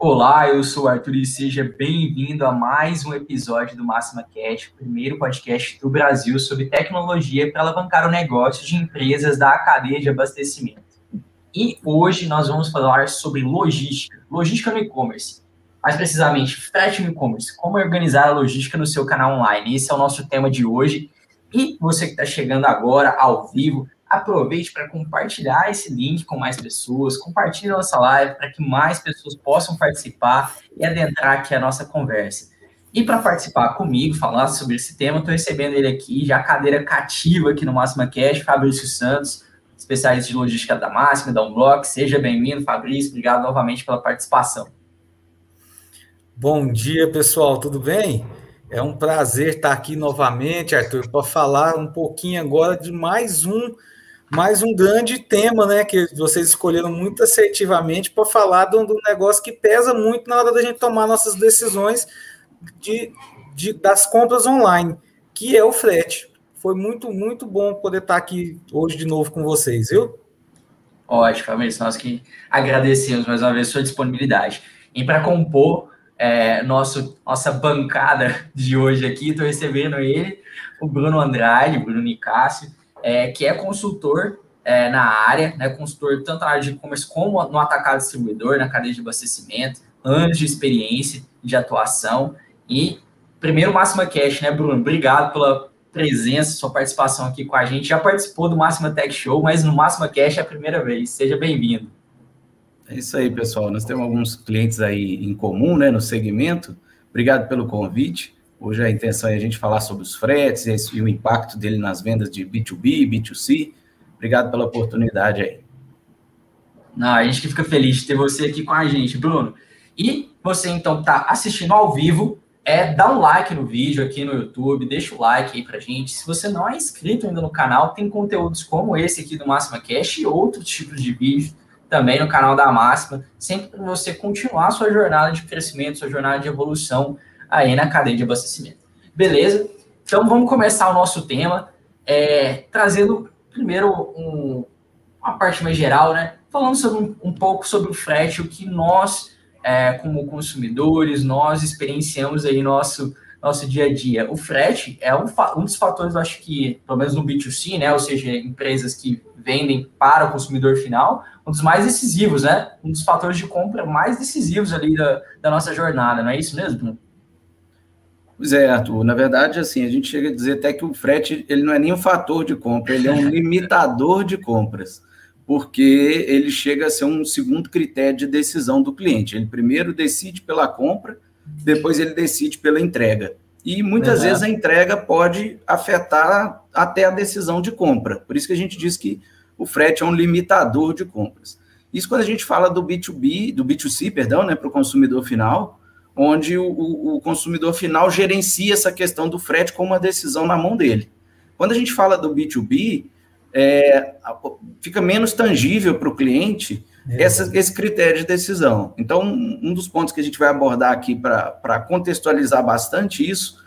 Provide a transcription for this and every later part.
Olá, eu sou o Arthur e seja bem-vindo a mais um episódio do Máxima Cash, o primeiro podcast do Brasil sobre tecnologia para alavancar o negócio de empresas da cadeia de abastecimento. E hoje nós vamos falar sobre logística, logística no e-commerce. Mais precisamente, frete no e-commerce, como organizar a logística no seu canal online. Esse é o nosso tema de hoje. E você que está chegando agora ao vivo, aproveite para compartilhar esse link com mais pessoas, compartilhe nossa live para que mais pessoas possam participar e adentrar aqui a nossa conversa. E para participar comigo, falar sobre esse tema, estou recebendo ele aqui, já cadeira cativa aqui no Máxima Cash, Fabrício Santos, especialista de logística da Máxima, da Unblock. Seja bem-vindo, Fabrício. Obrigado novamente pela participação. Bom dia, pessoal. Tudo bem? É um prazer estar aqui novamente, Arthur, para falar um pouquinho agora de mais um mais um grande tema, né, que vocês escolheram muito assertivamente para falar de um, negócio que pesa muito na hora da gente tomar nossas decisões de, de, das compras online, que é o frete. Foi muito, muito bom poder estar aqui hoje de novo com vocês, viu? Ótimo, Fabrício. Nós que agradecemos mais uma vez sua disponibilidade. E para compor é, nosso, nossa bancada de hoje aqui, estou recebendo ele, o Bruno Andrade, Bruno Nicásio, é, que é consultor é, na área, né, consultor tanto na área de e-commerce como no atacado distribuidor, na cadeia de abastecimento, anos de experiência de atuação. E primeiro Máxima Cash, né, Bruno? Obrigado pela presença, sua participação aqui com a gente. Já participou do Máxima Tech Show, mas no Máxima Cash é a primeira vez. Seja bem-vindo. É isso aí, pessoal. Nós temos alguns clientes aí em comum, né, no segmento. Obrigado pelo convite. Hoje a intenção é a gente falar sobre os fretes e o impacto dele nas vendas de B2B, B2C. Obrigado pela oportunidade aí. Não, a gente que fica feliz de ter você aqui com a gente, Bruno. E você então está assistindo ao vivo, é dá um like no vídeo aqui no YouTube, deixa o like aí pra gente. Se você não é inscrito ainda no canal, tem conteúdos como esse aqui do Máxima Cash e outros tipos de vídeos também no canal da Máxima, sempre para você continuar sua jornada de crescimento, sua jornada de evolução aí na cadeia de abastecimento. Beleza? Então vamos começar o nosso tema, é, trazendo primeiro um, uma parte mais geral, né? Falando sobre um, um pouco sobre o frete, o que nós, é, como consumidores, nós experienciamos aí nosso nosso dia a dia. O frete é um, um dos fatores, eu acho que, pelo menos no B2C, né? Ou seja, empresas que vendem para o consumidor final, um dos mais decisivos, né? Um dos fatores de compra mais decisivos ali da, da nossa jornada, não é isso mesmo? Pois é, Arthur. Na verdade, assim, a gente chega a dizer até que o frete ele não é nem um fator de compra, ele é um limitador de compras, porque ele chega a ser um segundo critério de decisão do cliente. Ele primeiro decide pela compra, depois ele decide pela entrega. E muitas vezes a entrega pode afetar até a decisão de compra. Por isso que a gente diz que o frete é um limitador de compras. Isso quando a gente fala do B2B, do B2C, perdão, né, para o consumidor final, onde o, o, consumidor final gerencia essa questão do frete com uma decisão na mão dele. Quando a gente fala do B2B, é, fica menos tangível para o cliente é. essa, esse critério de decisão. Então, um dos pontos que a gente vai abordar aqui para contextualizar bastante isso,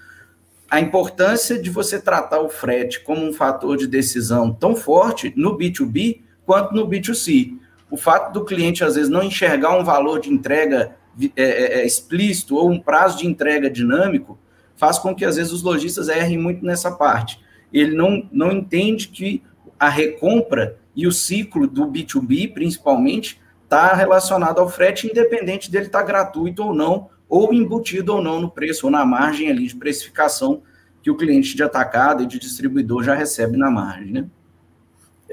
a importância de você tratar o frete como um fator de decisão tão forte no B2B quanto no B2C. O fato do cliente, às vezes, não enxergar um valor de entrega é, é, é, explícito ou um prazo de entrega dinâmico faz com que às vezes os lojistas errem muito nessa parte. Ele não, não entende que a recompra e o ciclo do B2B, principalmente, está relacionado ao frete, independente dele estar tá gratuito ou não, ou embutido ou não no preço, ou na margem ali de precificação que o cliente de atacado e de distribuidor já recebe na margem, né?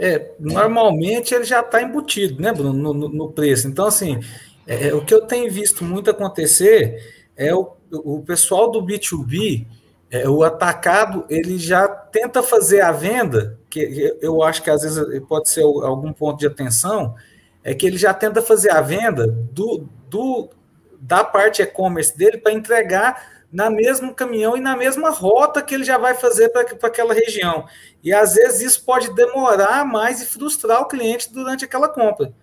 É, normalmente ele já está embutido, né, Bruno, no, no, no preço. Então, assim, é, o que eu tenho visto muito acontecer é o, o pessoal do B2B, é, o atacado, ele já tenta fazer a venda, que eu acho que às vezes pode ser algum ponto de atenção, é que ele já tenta fazer a venda do, do da parte e-commerce dele para entregar na mesmo caminhão e na mesma rota que ele já vai fazer para aquela região. E às vezes isso pode demorar mais e frustrar o cliente durante aquela compra.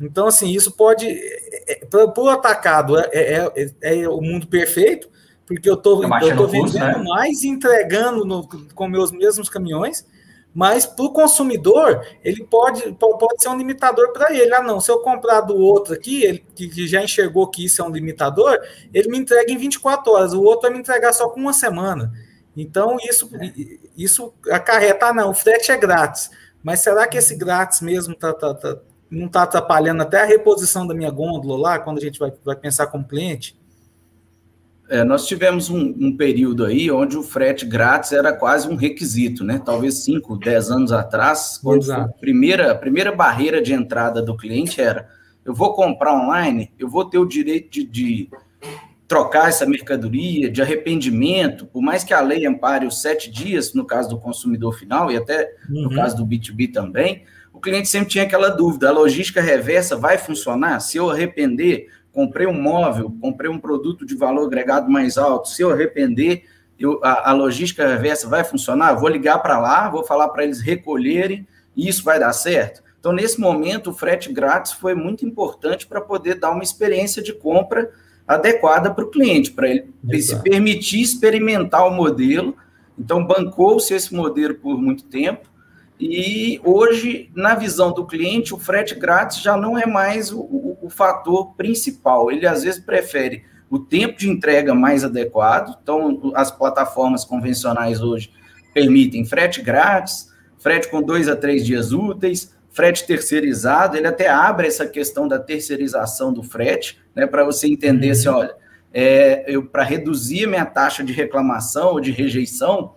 Então, assim, isso pode. É, é, para o atacado é, é, é, é, o mundo perfeito, porque eu estou vendendo né? mais entregando no, com meus mesmos caminhões, Mas para o consumidor, ele pode, pode ser um limitador para ele. Ah, não, se eu comprar do outro aqui, ele que já enxergou que isso é um limitador, ele me entrega em 24 horas, o outro vai me entregar só com uma semana. Então, isso, isso acarreta, ah, não, o frete é grátis. Mas será que esse grátis mesmo tá, tá, tá não está atrapalhando até a reposição da minha gôndola lá, quando a gente vai, vai pensar como cliente? É, nós tivemos um, um, período aí onde o frete grátis era quase um requisito, né? Talvez 5, 10 anos atrás, quando a primeira, a primeira barreira de entrada do cliente era eu vou comprar online, eu vou ter o direito de, de trocar essa mercadoria, de arrependimento, por mais que a lei ampare os sete dias, no caso do consumidor final, e até uhum. no caso do B2B também, o cliente sempre tinha aquela dúvida: a logística reversa vai funcionar? Se eu arrepender, comprei um móvel, comprei um produto de valor agregado mais alto, se eu arrepender, eu, a, a logística reversa vai funcionar? vou ligar para lá, vou falar para eles recolherem e isso vai dar certo? Então, nesse momento, o frete grátis foi muito importante para poder dar uma experiência de compra adequada para o cliente, para ele Exato. se permitir experimentar o modelo. Então, bancou-se esse modelo por muito tempo, e hoje, na visão do cliente, o frete grátis já não é mais o, o, o, fator principal. Ele às vezes prefere o tempo de entrega mais adequado. Então, as plataformas convencionais hoje permitem frete grátis, frete com dois a três dias úteis, frete terceirizado. Ele até abre essa questão da terceirização do frete, né, para você entender uhum. se, olha, é, eu para reduzir minha taxa de reclamação ou de rejeição,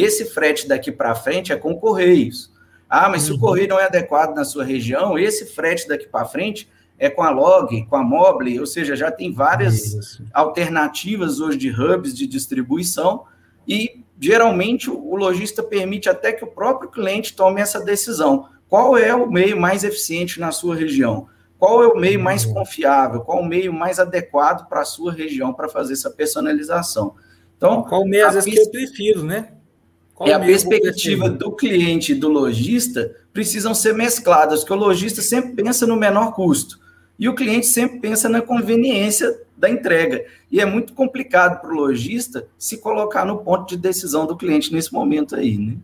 esse frete daqui para frente é com Correios. Ah, mas se o uhum. correio não é adequado na sua região, esse frete daqui para frente é com a Log, com a Mobile, ou seja, já tem várias Isso. alternativas hoje de hubs de distribuição e geralmente o lojista permite até que o próprio cliente tome essa decisão. Qual é o meio mais eficiente na sua região? Qual é o meio mais uhum. confiável? Qual o meio mais adequado para a sua região para fazer essa personalização? Então, qual o meio às vezes que eu prefiro, né? Qual é a perspectiva do cliente e do lojista precisam ser mescladas, porque o lojista sempre pensa no menor custo e o cliente sempre pensa na conveniência da entrega. E é muito complicado para o lojista se colocar no ponto de decisão do cliente nesse momento aí, né?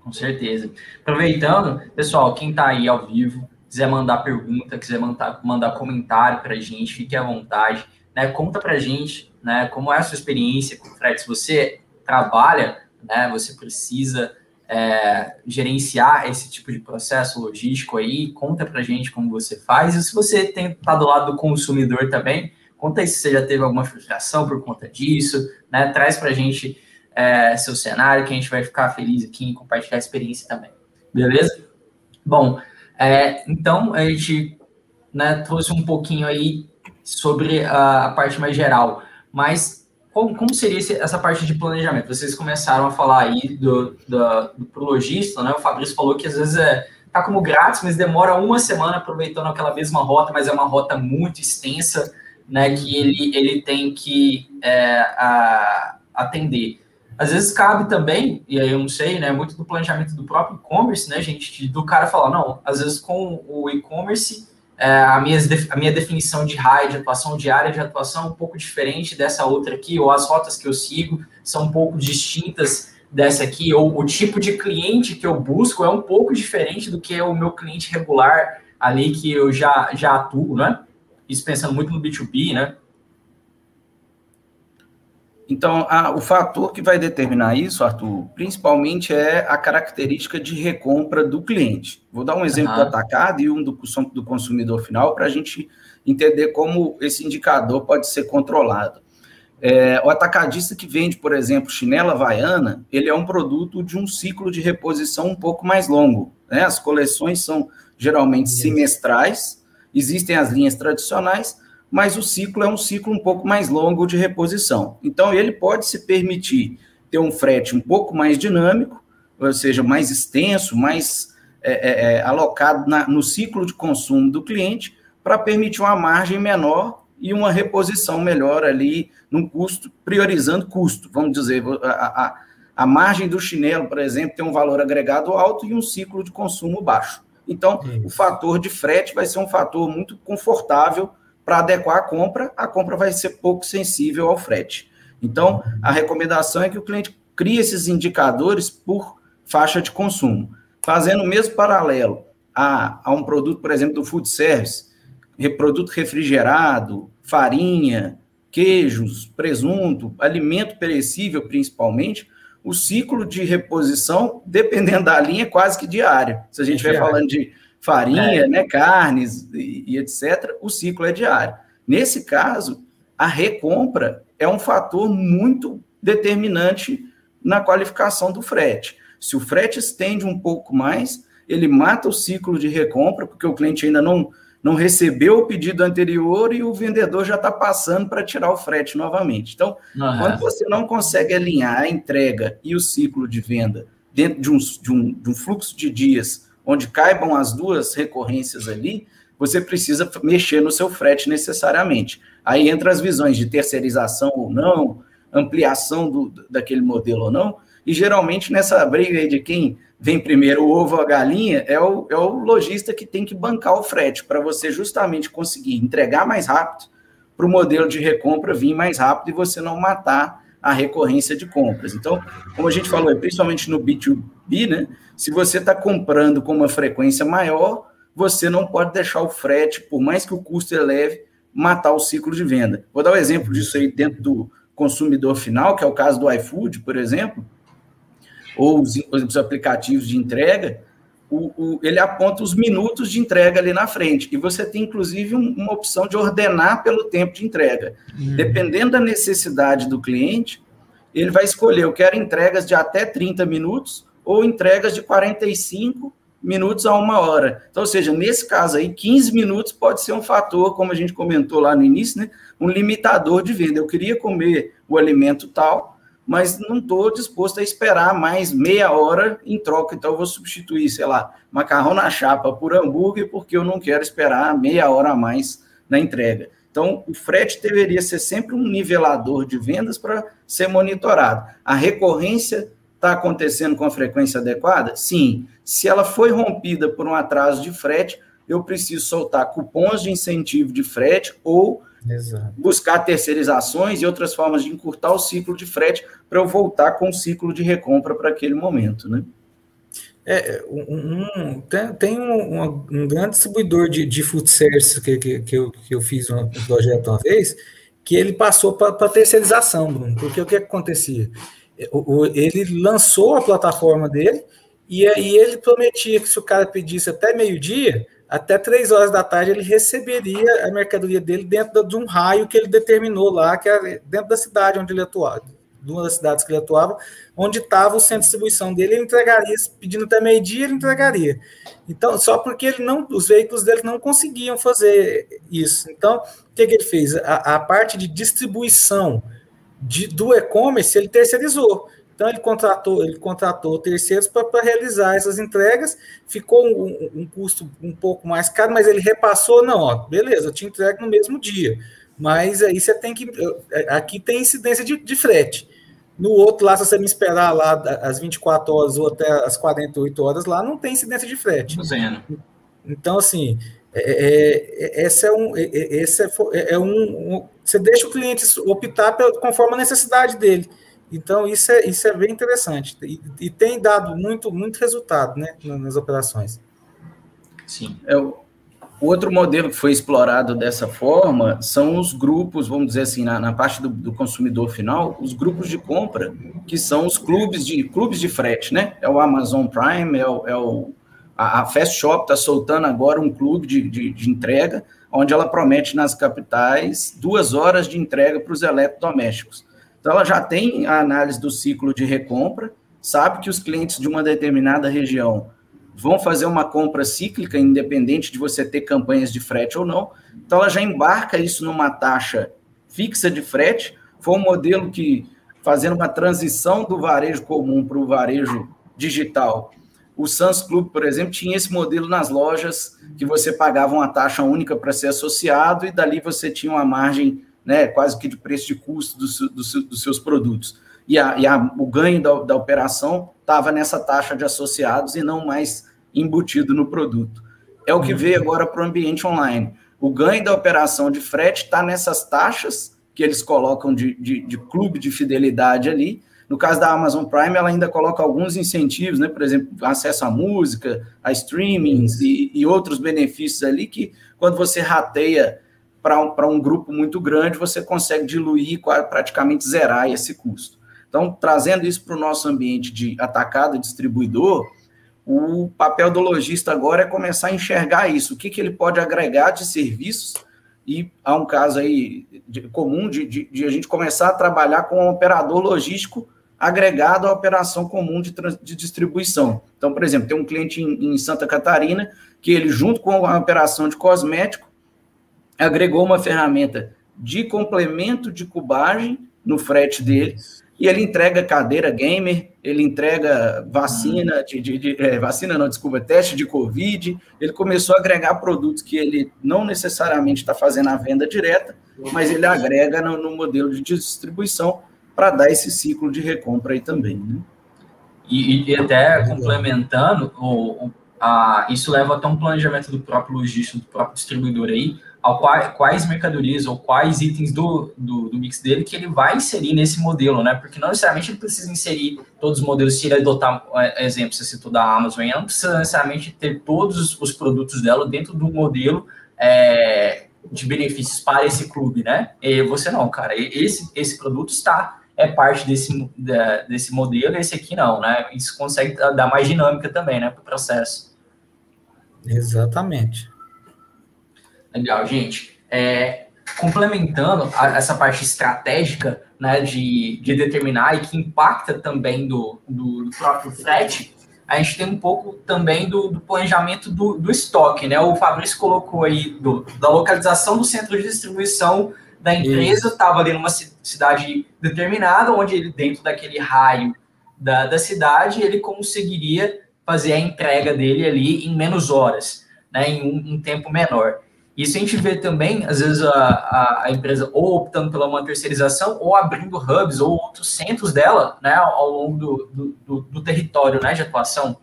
Com certeza. Aproveitando, pessoal, quem está aí ao vivo, quiser mandar pergunta, quiser mandar, mandar comentário para a gente, fique à vontade. Né? Conta para a gente né, como é a sua experiência com o Fred. Se você trabalha, né, você precisa é, gerenciar esse tipo de processo logístico aí, conta para gente como você faz, e se você tem tá do lado do consumidor também, conta aí se você já teve alguma frustração por conta disso, né, traz para gente é, seu cenário, que a gente vai ficar feliz aqui em compartilhar a experiência também, beleza? Bom, é, então a gente né, trouxe um pouquinho aí sobre a, a parte mais geral, mas como, como seria esse, essa parte de planejamento? Vocês começaram a falar aí do, do, do pro né? O Fabrício falou que às vezes é tá como grátis, mas demora uma semana aproveitando aquela mesma rota, mas é uma rota muito extensa, né? Que ele, ele tem que é, a, atender. Às vezes cabe também, e aí eu não sei, né? Muito do planejamento do próprio e-commerce, né, gente? Do cara falar, não, às vezes com o e-commerce é, a, minha, a minha definição de raio de atuação, de área de atuação, é um pouco diferente dessa outra aqui, ou as rotas que eu sigo são um pouco distintas dessa aqui, ou o tipo de cliente que eu busco é um pouco diferente do que é o meu cliente regular ali que eu já, já atuo, né? Isso pensando muito no B2B, né? Então, a, o fator que vai determinar isso, Arthur, principalmente é a característica de recompra do cliente. Vou dar um exemplo uhum. do atacado e um do, do consumidor final para a gente entender como esse indicador pode ser controlado. É, o atacadista que vende, por exemplo, chinela havaiana, ele é um produto de um ciclo de reposição um pouco mais longo. Né? As coleções são geralmente semestrais, existem as linhas tradicionais, mas o ciclo é um ciclo um pouco mais longo de reposição. Então, ele pode se permitir ter um frete um pouco mais dinâmico, ou seja, mais extenso, mais é, é, é alocado na, no ciclo de consumo do cliente, para permitir uma margem menor e uma reposição melhor ali num custo, priorizando custo. Vamos dizer, a, a, a margem do chinelo, por exemplo, tem um valor agregado alto e um ciclo de consumo baixo. Então, o fator de frete vai ser um fator muito confortável para adequar a compra, a compra vai ser pouco sensível ao frete. Então, a recomendação é que o cliente crie esses indicadores por faixa de consumo. Fazendo o mesmo paralelo a, a um produto, por exemplo, do food service, produto refrigerado, farinha, queijos, presunto, alimento perecível principalmente, o ciclo de reposição, dependendo da linha, é quase que diário. Se a gente estiver falando de farinha, é. né, carnes e, e, etc., o ciclo é diário. Nesse caso, a recompra é um fator muito determinante na qualificação do frete. Se o frete estende um pouco mais, ele mata o ciclo de recompra, porque o cliente ainda não, não recebeu o pedido anterior e o vendedor já está passando para tirar o frete novamente. Então, uhum. quando você não consegue alinhar a entrega e o ciclo de venda dentro de um, de um, de um fluxo de dias onde caibam as duas recorrências ali, você precisa mexer no seu frete necessariamente. Aí entra as visões de terceirização ou não, ampliação do, daquele modelo ou não, e geralmente nessa briga aí de quem vem primeiro, o ovo ou a galinha, é o, é o lojista que tem que bancar o frete para você justamente conseguir entregar mais rápido para o modelo de recompra vir mais rápido e você não matar a recorrência de compras. Então, como a gente falou, principalmente no B2B, né? Se você está comprando com uma frequência maior, você não pode deixar o frete, por mais que o custo eleve, matar o ciclo de venda. Vou dar um exemplo disso aí dentro do consumidor final, que é o caso do iFood, por exemplo, ou os, os aplicativos de entrega, o, o, ele aponta os minutos de entrega ali na frente. E você tem, inclusive, um, uma opção de ordenar pelo tempo de entrega. Uhum. Dependendo da necessidade do cliente, ele vai escolher: eu quero entregas de até 30 minutos ou entregas de 45 minutos a uma hora. Então, ou seja, nesse caso aí, 15 minutos pode ser um fator, como a gente comentou lá no início, né? Um limitador de venda. Eu queria comer o alimento tal, mas não estou disposto a esperar mais meia hora em troca. Então, eu vou substituir, sei lá, macarrão na chapa por hambúrguer, porque eu não quero esperar meia hora a mais na entrega. Então, o frete deveria ser sempre um nivelador de vendas para ser monitorado. A recorrência está acontecendo com a frequência adequada? Sim. Se ela foi rompida por um atraso de frete, eu preciso soltar cupons de incentivo de frete ou Exato. buscar terceirizações e outras formas de encurtar o ciclo de frete para eu voltar com o ciclo de recompra para aquele momento, né? É, um, um, tem, tem um, um, grande distribuidor de, de food service que, que, que, eu, que eu fiz um projeto uma vez, que ele passou para terceirização, Bruno, porque o que, que acontecia? Ele lançou a plataforma dele e aí ele prometia que se o cara pedisse até meio-dia, até três horas da tarde ele receberia a mercadoria dele dentro de um raio que ele determinou lá, que era dentro da cidade onde ele atuava, de uma das cidades que ele atuava, onde estava o centro de distribuição dele, ele entregaria, pedindo até meio-dia, ele entregaria. Então, só porque ele não, os veículos dele não conseguiam fazer isso. Então, o que, que ele fez? A, a parte de distribuição de, do e-commerce ele terceirizou. Então ele contratou, ele contratou terceiros para realizar essas entregas, ficou um, um, custo um pouco mais caro, mas ele repassou, não, ó, beleza, eu te entrego no mesmo dia. Mas aí você tem que. É, aqui tem incidência de, de frete. No outro lá, se você me esperar lá às 24 horas ou até às 48 horas, lá não tem incidência de frete. Então, assim, é, é, é, esse é um, esse é, é um, um, você deixa o cliente optar conforme a necessidade dele. Então isso é isso é bem interessante e, e tem dado muito muito resultado, né, nas operações. Sim. É o outro modelo que foi explorado dessa forma são os grupos, vamos dizer assim, na, na parte do, do, consumidor final, os grupos de compra que são os clubes de clubes de frete, né? É o Amazon Prime, é o, é o a, a Fast Shop está soltando agora um clube de, de, de, entrega, onde ela promete nas capitais duas horas de entrega para os eletrodomésticos. Então, ela já tem a análise do ciclo de recompra, sabe que os clientes de uma determinada região vão fazer uma compra cíclica, independente de você ter campanhas de frete ou não. Então, ela já embarca isso numa taxa fixa de frete. Foi um modelo que, fazendo uma transição do varejo comum para o varejo digital, o Sans Club, por exemplo, tinha esse modelo nas lojas que você pagava uma taxa única para ser associado e dali você tinha uma margem né, quase que de preço de custo dos seus produtos. E, a, e a, o ganho da, da operação estava nessa taxa de associados e não mais embutido no produto. É o que veio agora para o ambiente online. O ganho da operação de frete está nessas taxas que eles colocam de, de, de clube de fidelidade ali, No caso da Amazon Prime, ela ainda coloca alguns incentivos, né? Por exemplo, acesso à música, a streamings e, e outros benefícios ali que, quando você rateia para um, um grupo muito grande, você consegue diluir, praticamente zerar esse custo. Então, trazendo isso para o nosso ambiente de atacado distribuidor, o papel do lojista agora é começar a enxergar isso, o que, que ele pode agregar de serviços, e há um caso aí de, comum de, de, de, a gente começar a trabalhar com um operador logístico agregado à operação comum de, de distribuição. Então, por exemplo, tem um cliente em, em Santa Catarina que ele, junto com a operação de cosmético, agregou uma ferramenta de complemento de cubagem no frete dele, e ele entrega cadeira gamer, ele entrega vacina, de, de, de é, vacina não, desculpa, teste de Covid, ele começou a agregar produtos que ele não necessariamente está fazendo a venda direta, mas ele agrega no, no modelo de distribuição para dar esse ciclo de recompra aí também. Né? E, e, até complementando, o, o, a, isso leva até um planejamento do próprio logístico, do próprio distribuidor aí, ao qual, quais mercadorias ou quais itens do, do, do, mix dele que ele vai inserir nesse modelo, né? Porque não necessariamente ele precisa inserir todos os modelos, se ele adotar, é, exemplo, você citou da Amazon, ele não precisa necessariamente ter todos os produtos dela dentro do modelo é, de benefícios para esse clube, né? E você não, cara, esse, esse produto está, é parte desse, desse modelo, esse aqui não, né? Isso consegue dar mais dinâmica também, né, para o processo. Exatamente. Legal, gente. É, complementando a, essa parte estratégica né, de, de determinar e que impacta também do, do, do, próprio frete, a gente tem um pouco também do, do planejamento do, do, estoque. Né? O Fabrício colocou aí da localização do centro de distribuição da empresa, estava ali numa cidade determinada, onde ele, dentro daquele raio da, da cidade, ele conseguiria fazer a entrega dele ali em menos horas, né, em um, um tempo menor. Isso a gente vê também, às vezes, a, a, a, empresa ou optando pela uma terceirização ou abrindo hubs ou outros centros dela né, ao longo do, do, do, do território né, de atuação.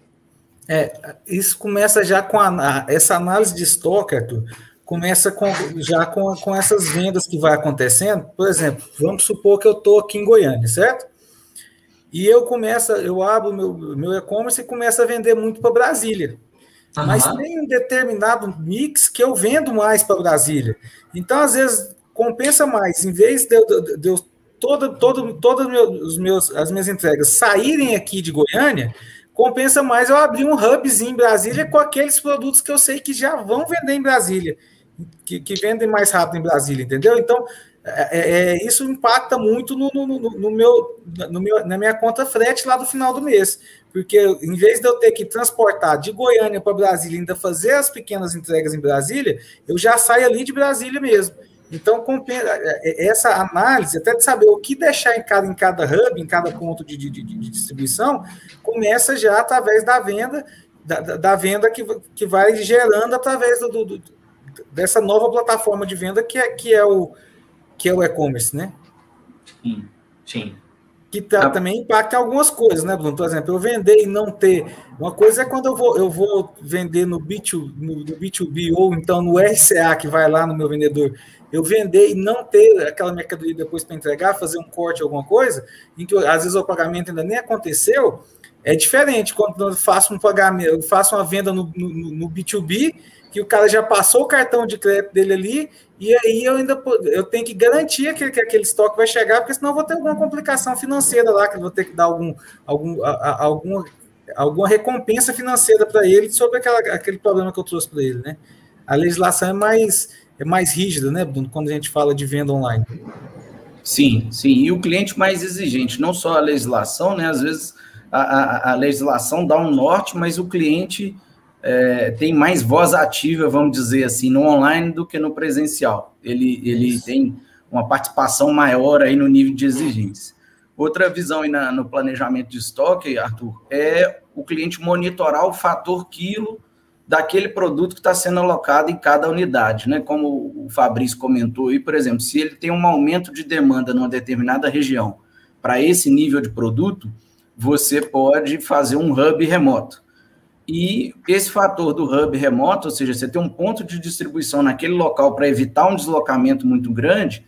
É, isso começa já com a, essa análise de estoque, Arthur, começa com, já com, com essas vendas que vai acontecendo. Por exemplo, vamos supor que eu estou aqui em Goiânia, certo? E eu começo, eu abro meu, meu e-commerce e começo a vender muito para Brasília. Uhum. Mas tem um determinado mix que eu vendo mais para Brasília. Então, às vezes, compensa mais, em vez de eu, de eu todo, todo, todas os meus, as minhas entregas saírem aqui de Goiânia, compensa mais eu abrir um hubzinho em Brasília com aqueles produtos que eu sei que já vão vender em Brasília, que, que vendem mais rápido em Brasília, entendeu? Então, é, é, é isso impacta muito no, no, no, meu, no meu, na minha conta frete lá do final do mês. Porque em vez de eu ter que transportar de Goiânia para Brasília, ainda fazer as pequenas entregas em Brasília, eu já saio ali de Brasília mesmo. Então, é, é, essa análise, até de saber o que deixar em cada, em cada hub, em cada ponto de, de, de distribuição, começa já através da venda, da, da, venda que, que vai gerando através do, do, dessa nova plataforma de venda que é, que é o que é o e-commerce, né? Sim, sim que tá, também impacta algumas coisas, né, Bruno? Por exemplo, eu vender e não ter. Uma coisa é quando eu vou, eu vou vender no, B2, no, no B2B ou então no RCA, que vai lá no meu vendedor, eu vender e não ter aquela mercadoria depois para entregar, fazer um corte, alguma coisa, em que às vezes o pagamento ainda nem aconteceu, é diferente quando eu faço um pagamento, eu faço uma venda no, no, no B2B que o cara já passou o cartão de crédito dele ali, e aí eu ainda eu tenho que garantir que, que aquele estoque vai chegar, porque senão eu vou ter alguma complicação financeira lá, que eu vou ter que dar algum, algum, a, a, alguma, recompensa financeira para ele sobre aquela, aquele problema que eu trouxe para ele, né? A legislação é mais, é mais rígida, né, Bruno, quando a gente fala de venda online. Sim, sim, e o cliente mais exigente, não só a legislação, né? Às vezes a, a, a legislação dá um norte, mas o cliente é, tem mais voz ativa, vamos dizer assim, no online do que no presencial. Ele, ele tem uma participação maior aí no nível de exigência. Outra visão aí na, no planejamento de estoque, Arthur, é o cliente monitorar o fator quilo daquele produto que está sendo alocado em cada unidade, né? Como o Fabrício comentou aí, por exemplo, se ele tem um aumento de demanda numa determinada região para esse nível de produto, você pode fazer um hub remoto. E esse fator do hub remoto, ou seja, você tem um ponto de distribuição naquele local para evitar um deslocamento muito grande,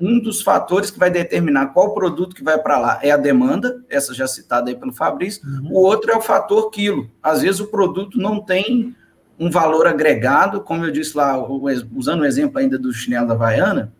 um dos fatores que vai determinar qual produto que vai para lá é a demanda, essa já citada aí pelo Fabrício, uhum. o outro é o fator quilo. Às vezes o produto não tem um valor agregado, como eu disse lá, usando o exemplo ainda do chinelo da Havaiana,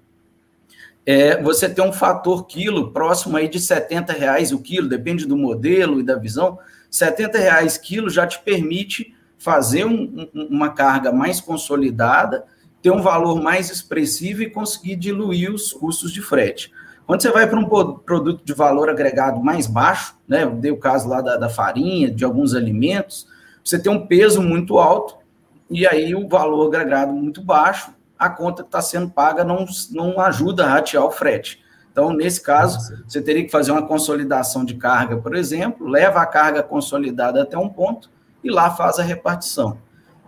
é, você tem um fator quilo próximo aí de 70 reais o quilo, depende do modelo e da visão, 70 reais quilo já te permite fazer um, um, uma carga mais consolidada, ter um valor mais expressivo e conseguir diluir os custos de frete. Quando você vai para um produto de valor agregado mais baixo, né, dei o caso lá da, da farinha, de alguns alimentos, você tem um peso muito alto e aí o valor agregado muito baixo, a conta que está sendo paga não, não ajuda a ratear o frete. Então, nesse caso, você teria que fazer uma consolidação de carga, por exemplo, leva a carga consolidada até um ponto e lá faz a repartição.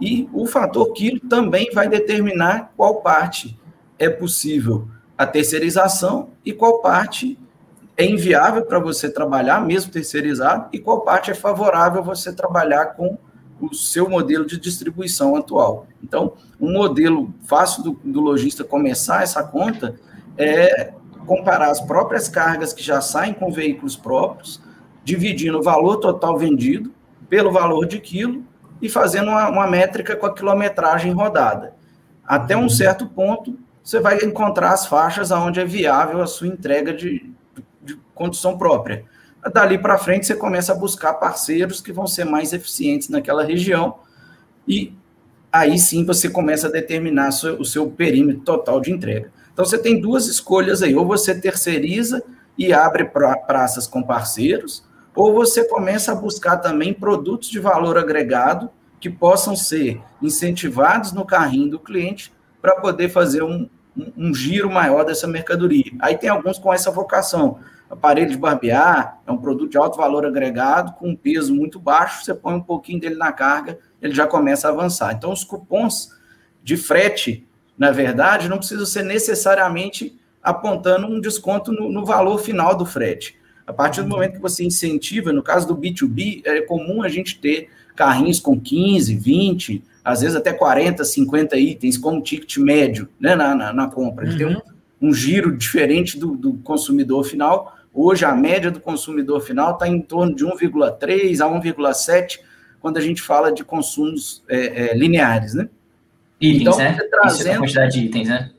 E o fator quilo também vai determinar qual parte é possível a terceirização e qual parte é inviável para você trabalhar, mesmo terceirizado, e qual parte é favorável você trabalhar com o seu modelo de distribuição atual. Então, um modelo fácil do, do lojista começar essa conta é comparar as próprias cargas que já saem com veículos próprios, dividindo o valor total vendido pelo valor de quilo e fazendo uma, uma métrica com a quilometragem rodada. Até um certo ponto, você vai encontrar as faixas onde é viável a sua entrega de, de condição própria. Dali para frente, você começa a buscar parceiros que vão ser mais eficientes naquela região e aí sim você começa a determinar o seu perímetro total de entrega. Então, você tem duas escolhas aí: ou você terceiriza e abre praças com parceiros, ou você começa a buscar também produtos de valor agregado que possam ser incentivados no carrinho do cliente para poder fazer um, um, um, giro maior dessa mercadoria. Aí tem alguns com essa vocação aparelho de barbear é um produto de alto valor agregado, com um peso muito baixo, você põe um pouquinho dele na carga, ele já começa a avançar. Então, os cupons de frete, na verdade, não precisam ser necessariamente apontando um desconto no, no valor final do frete. A partir do momento que você incentiva, no caso do B2B, é comum a gente ter carrinhos com 15, 20, às vezes até 40, 50 itens como ticket médio né, na, na, na compra. Uhum. tem um, um, giro diferente do, do consumidor final, Hoje, a média do consumidor final está em torno de 1,3 a 1,7 quando a gente fala de consumos é, é, lineares, né? Itens, então, né? Trazendo... Isso quantidade de itens, né?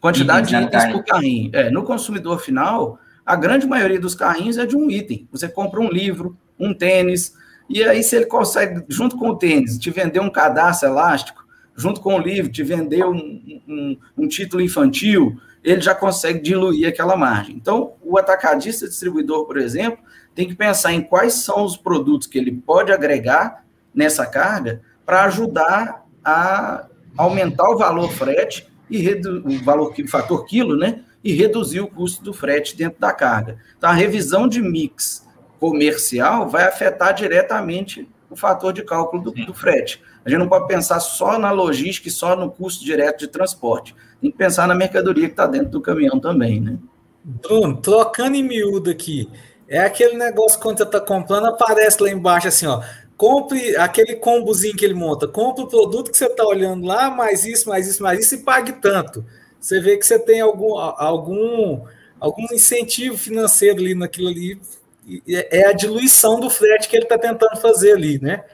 Quantidade itens de itens por carrinho. É, no consumidor final, a grande maioria dos carrinhos é de um item. Você compra um livro, um tênis, e aí se ele consegue, junto com o tênis, te vender um cadastro elástico, junto com o livro, te vender um, um, um título infantil, ele já consegue diluir aquela margem. Então, o atacadista distribuidor, por exemplo, tem que pensar em quais são os produtos que ele pode agregar nessa carga para ajudar a aumentar o valor frete e o valor o fator quilo, né? E reduzir o custo do frete dentro da carga. Então, a revisão de mix comercial vai afetar diretamente o fator de cálculo do, do frete. A gente não pode pensar só na logística e só no custo direto de transporte. Tem que pensar na mercadoria que está dentro do caminhão também, né? Bruno, trocando em miúdo aqui, é aquele negócio quando você está comprando, aparece lá embaixo assim, ó. Compre aquele combozinho que ele monta, compre o produto que você está olhando lá, mais isso, mais isso, mais isso, e pague tanto. Você vê que você tem algum, algum, algum incentivo financeiro ali naquilo ali. É a diluição do frete que ele está tentando fazer ali, né?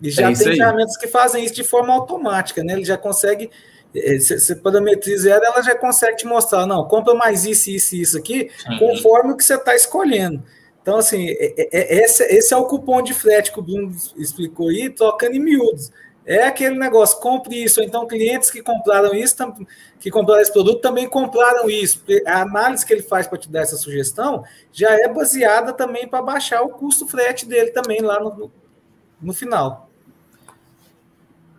E já é tem ferramentas que fazem isso de forma automática, né? Ele já consegue você parametriza ela, ela já consegue te mostrar, não, compra mais isso, isso e isso aqui, conforme o que você está escolhendo. Então, assim, é, é, é, esse, esse, é o cupom de frete que o Bruno explicou aí, trocando em miúdos. É aquele negócio, compre isso. Então, clientes que compraram isso, que compraram esse produto, também compraram isso. A análise que ele faz para te dar essa sugestão já é baseada também para baixar o custo frete dele também lá no, no final.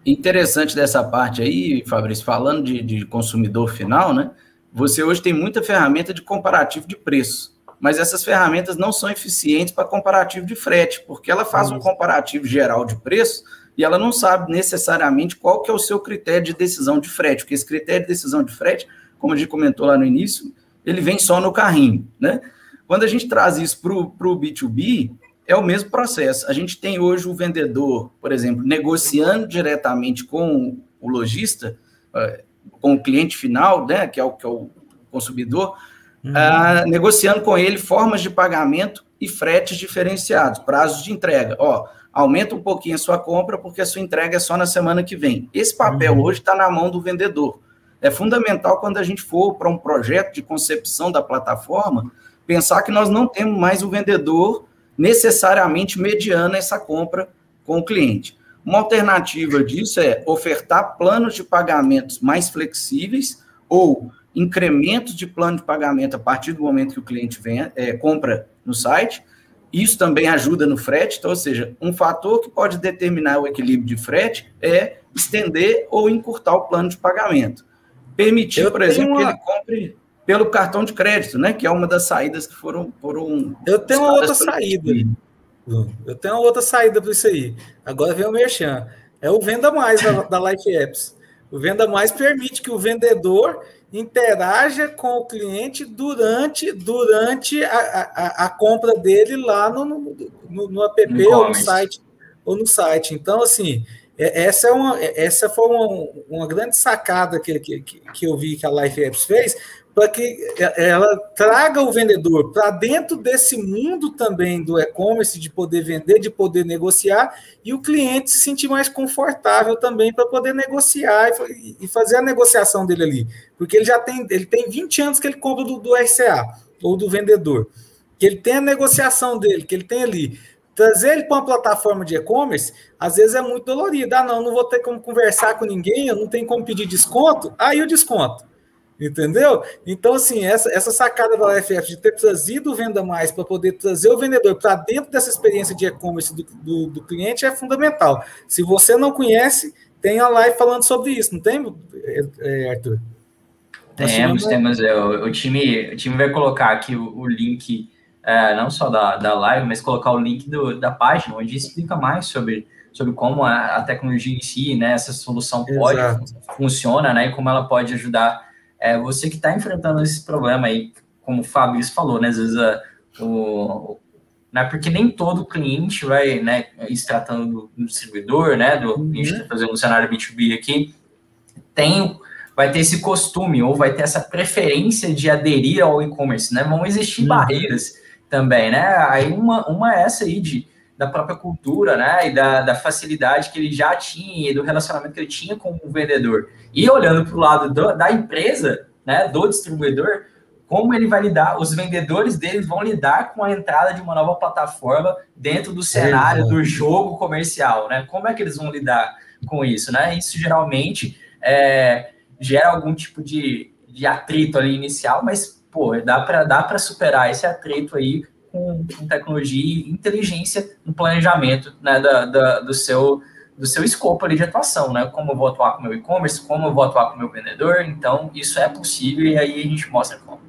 Interessante dessa parte aí, Fabrício, falando de, de consumidor final, né? Você hoje tem muita ferramenta de comparativo de preço, mas essas ferramentas não são eficientes para comparativo de frete, porque ela faz um comparativo geral de preço e ela não sabe necessariamente qual que é o seu critério de decisão de frete, porque esse critério de decisão de frete, como a gente comentou lá no início, ele vem só no carrinho, né? Quando a gente traz isso para o B2B, é o mesmo processo. A gente tem hoje o vendedor, por exemplo, negociando diretamente com o lojista, eh, com o cliente final, né, que é o, que é o consumidor, uhum. uh, negociando com ele formas de pagamento e fretes diferenciados, prazos de entrega. Ó, aumenta um pouquinho a sua compra porque a sua entrega é só na semana que vem. Esse papel uhum. hoje está na mão do vendedor. É fundamental quando a gente for para um projeto de concepção da plataforma, pensar que nós não temos mais o vendedor necessariamente mediando essa compra com o cliente. Uma alternativa disso é ofertar planos de pagamentos mais flexíveis ou incrementos de plano de pagamento a partir do momento que o cliente vem, é, compra no site. Isso também ajuda no frete, então, ou seja, um fator que pode determinar o equilíbrio de frete é estender ou encurtar o plano de pagamento. Permitir, eu por exemplo, uma... que ele compre pelo cartão de crédito, né? Que é uma das saídas que foram. foram eu tenho uma outra saída. Eu tenho uma outra saída para isso aí. Agora vem o Merchan. É o Venda Mais da, da Life Apps. O Venda Mais permite que o vendedor interaja com o cliente durante, durante a, a, a compra dele lá no, no, no app ou no site ou no site. Então, assim, é, essa, é uma, essa foi uma, uma grande sacada que, que, que eu vi que a Life Apps fez, para que ela traga o vendedor para dentro desse mundo também do e-commerce, de poder vender, de poder negociar, e o cliente se sentir mais confortável também para poder negociar e, fazer a negociação dele ali. Porque ele já tem, ele tem 20 anos que ele compra do, do RCA ou do vendedor, que ele tem a negociação dele, que ele tem ali. Trazer ele para uma plataforma de e-commerce, às vezes é muito dolorido. Ah, não, não vou ter como conversar com ninguém, eu não tenho como pedir desconto, aí o desconto. Entendeu? Então, assim, essa, essa sacada da UFF de ter trazido Venda Mais para poder trazer o vendedor para dentro dessa experiência de e-commerce do, do, do, cliente é fundamental. Se você não conhece, tem a live falando sobre isso, não tem, é, Arthur? Temos, temos. É, o, o, time, o time vai colocar aqui o, o link, é, não só da, da live, mas colocar o link do, da página, onde explica mais sobre, sobre como a, a tecnologia em si, né, essa solução pode, funciona, né, e como ela pode ajudar é, você que está enfrentando esse problema aí, como o Fabrício falou, né? Às vezes a, o, né, porque nem todo cliente vai, né, se tratando do, do distribuidor, né, do, uhum. a gente está fazendo um cenário B2B aqui, tem, vai ter esse costume ou vai ter essa preferência de aderir ao e-commerce, né, vão existir uhum. barreiras também, né, aí uma, uma é essa aí de, da própria cultura, né, e da, da facilidade que ele já tinha, e do relacionamento que ele tinha com o vendedor. E olhando para o lado do, da empresa, né, do distribuidor, como ele vai lidar, os vendedores deles vão lidar com a entrada de uma nova plataforma dentro do cenário do jogo comercial, né? Como é que eles vão lidar com isso, né? Isso geralmente é, gera algum tipo de, de atrito ali inicial, mas, pô, dá para dá superar esse atrito aí com, com tecnologia e inteligência no planejamento né, da, da, do, seu, do seu escopo ali de atuação, né? Como eu vou atuar com o meu e-commerce, como eu vou atuar com o meu vendedor. Então, isso é possível e aí a gente mostra como.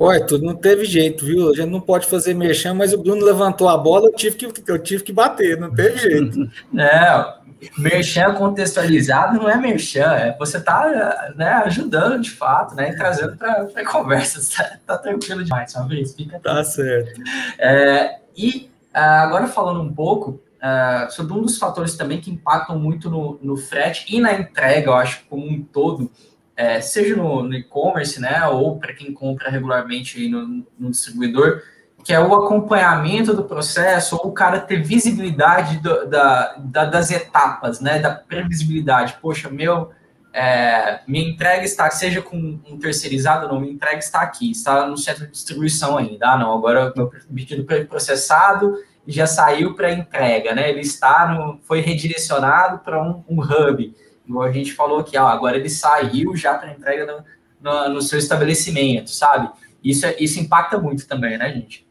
Olha, tudo não teve jeito, viu? A gente não pode fazer merchan, mas o Bruno levantou a bola, eu tive que, eu tive que bater, não teve jeito. é, merchan contextualizado não é merchan, é você tá né, ajudando de fato, né? E trazendo para conversa. Tá, tá, tranquilo demais, Fabrício. Fica Tá certo. É, e uh, agora falando um pouco uh, sobre um dos fatores também que impactam muito no, no frete e na entrega, eu acho, como um todo, é, seja no, no e-commerce, né? Ou para quem compra regularmente no, no distribuidor que é o acompanhamento do processo, ou o cara ter visibilidade do, da, da, das etapas, né? Da previsibilidade. Poxa, meu, é, minha entrega está, seja com um terceirizado ou não, minha entrega está aqui, está no centro de distribuição ainda. Ah, não, agora meu pedido foi processado e já saiu para entrega, né? Ele está no, foi redirecionado para um, um, hub. Igual a gente falou aqui, ah, agora ele saiu já para entrega no, no, no seu estabelecimento, sabe? Isso, é, isso impacta muito também, né, gente?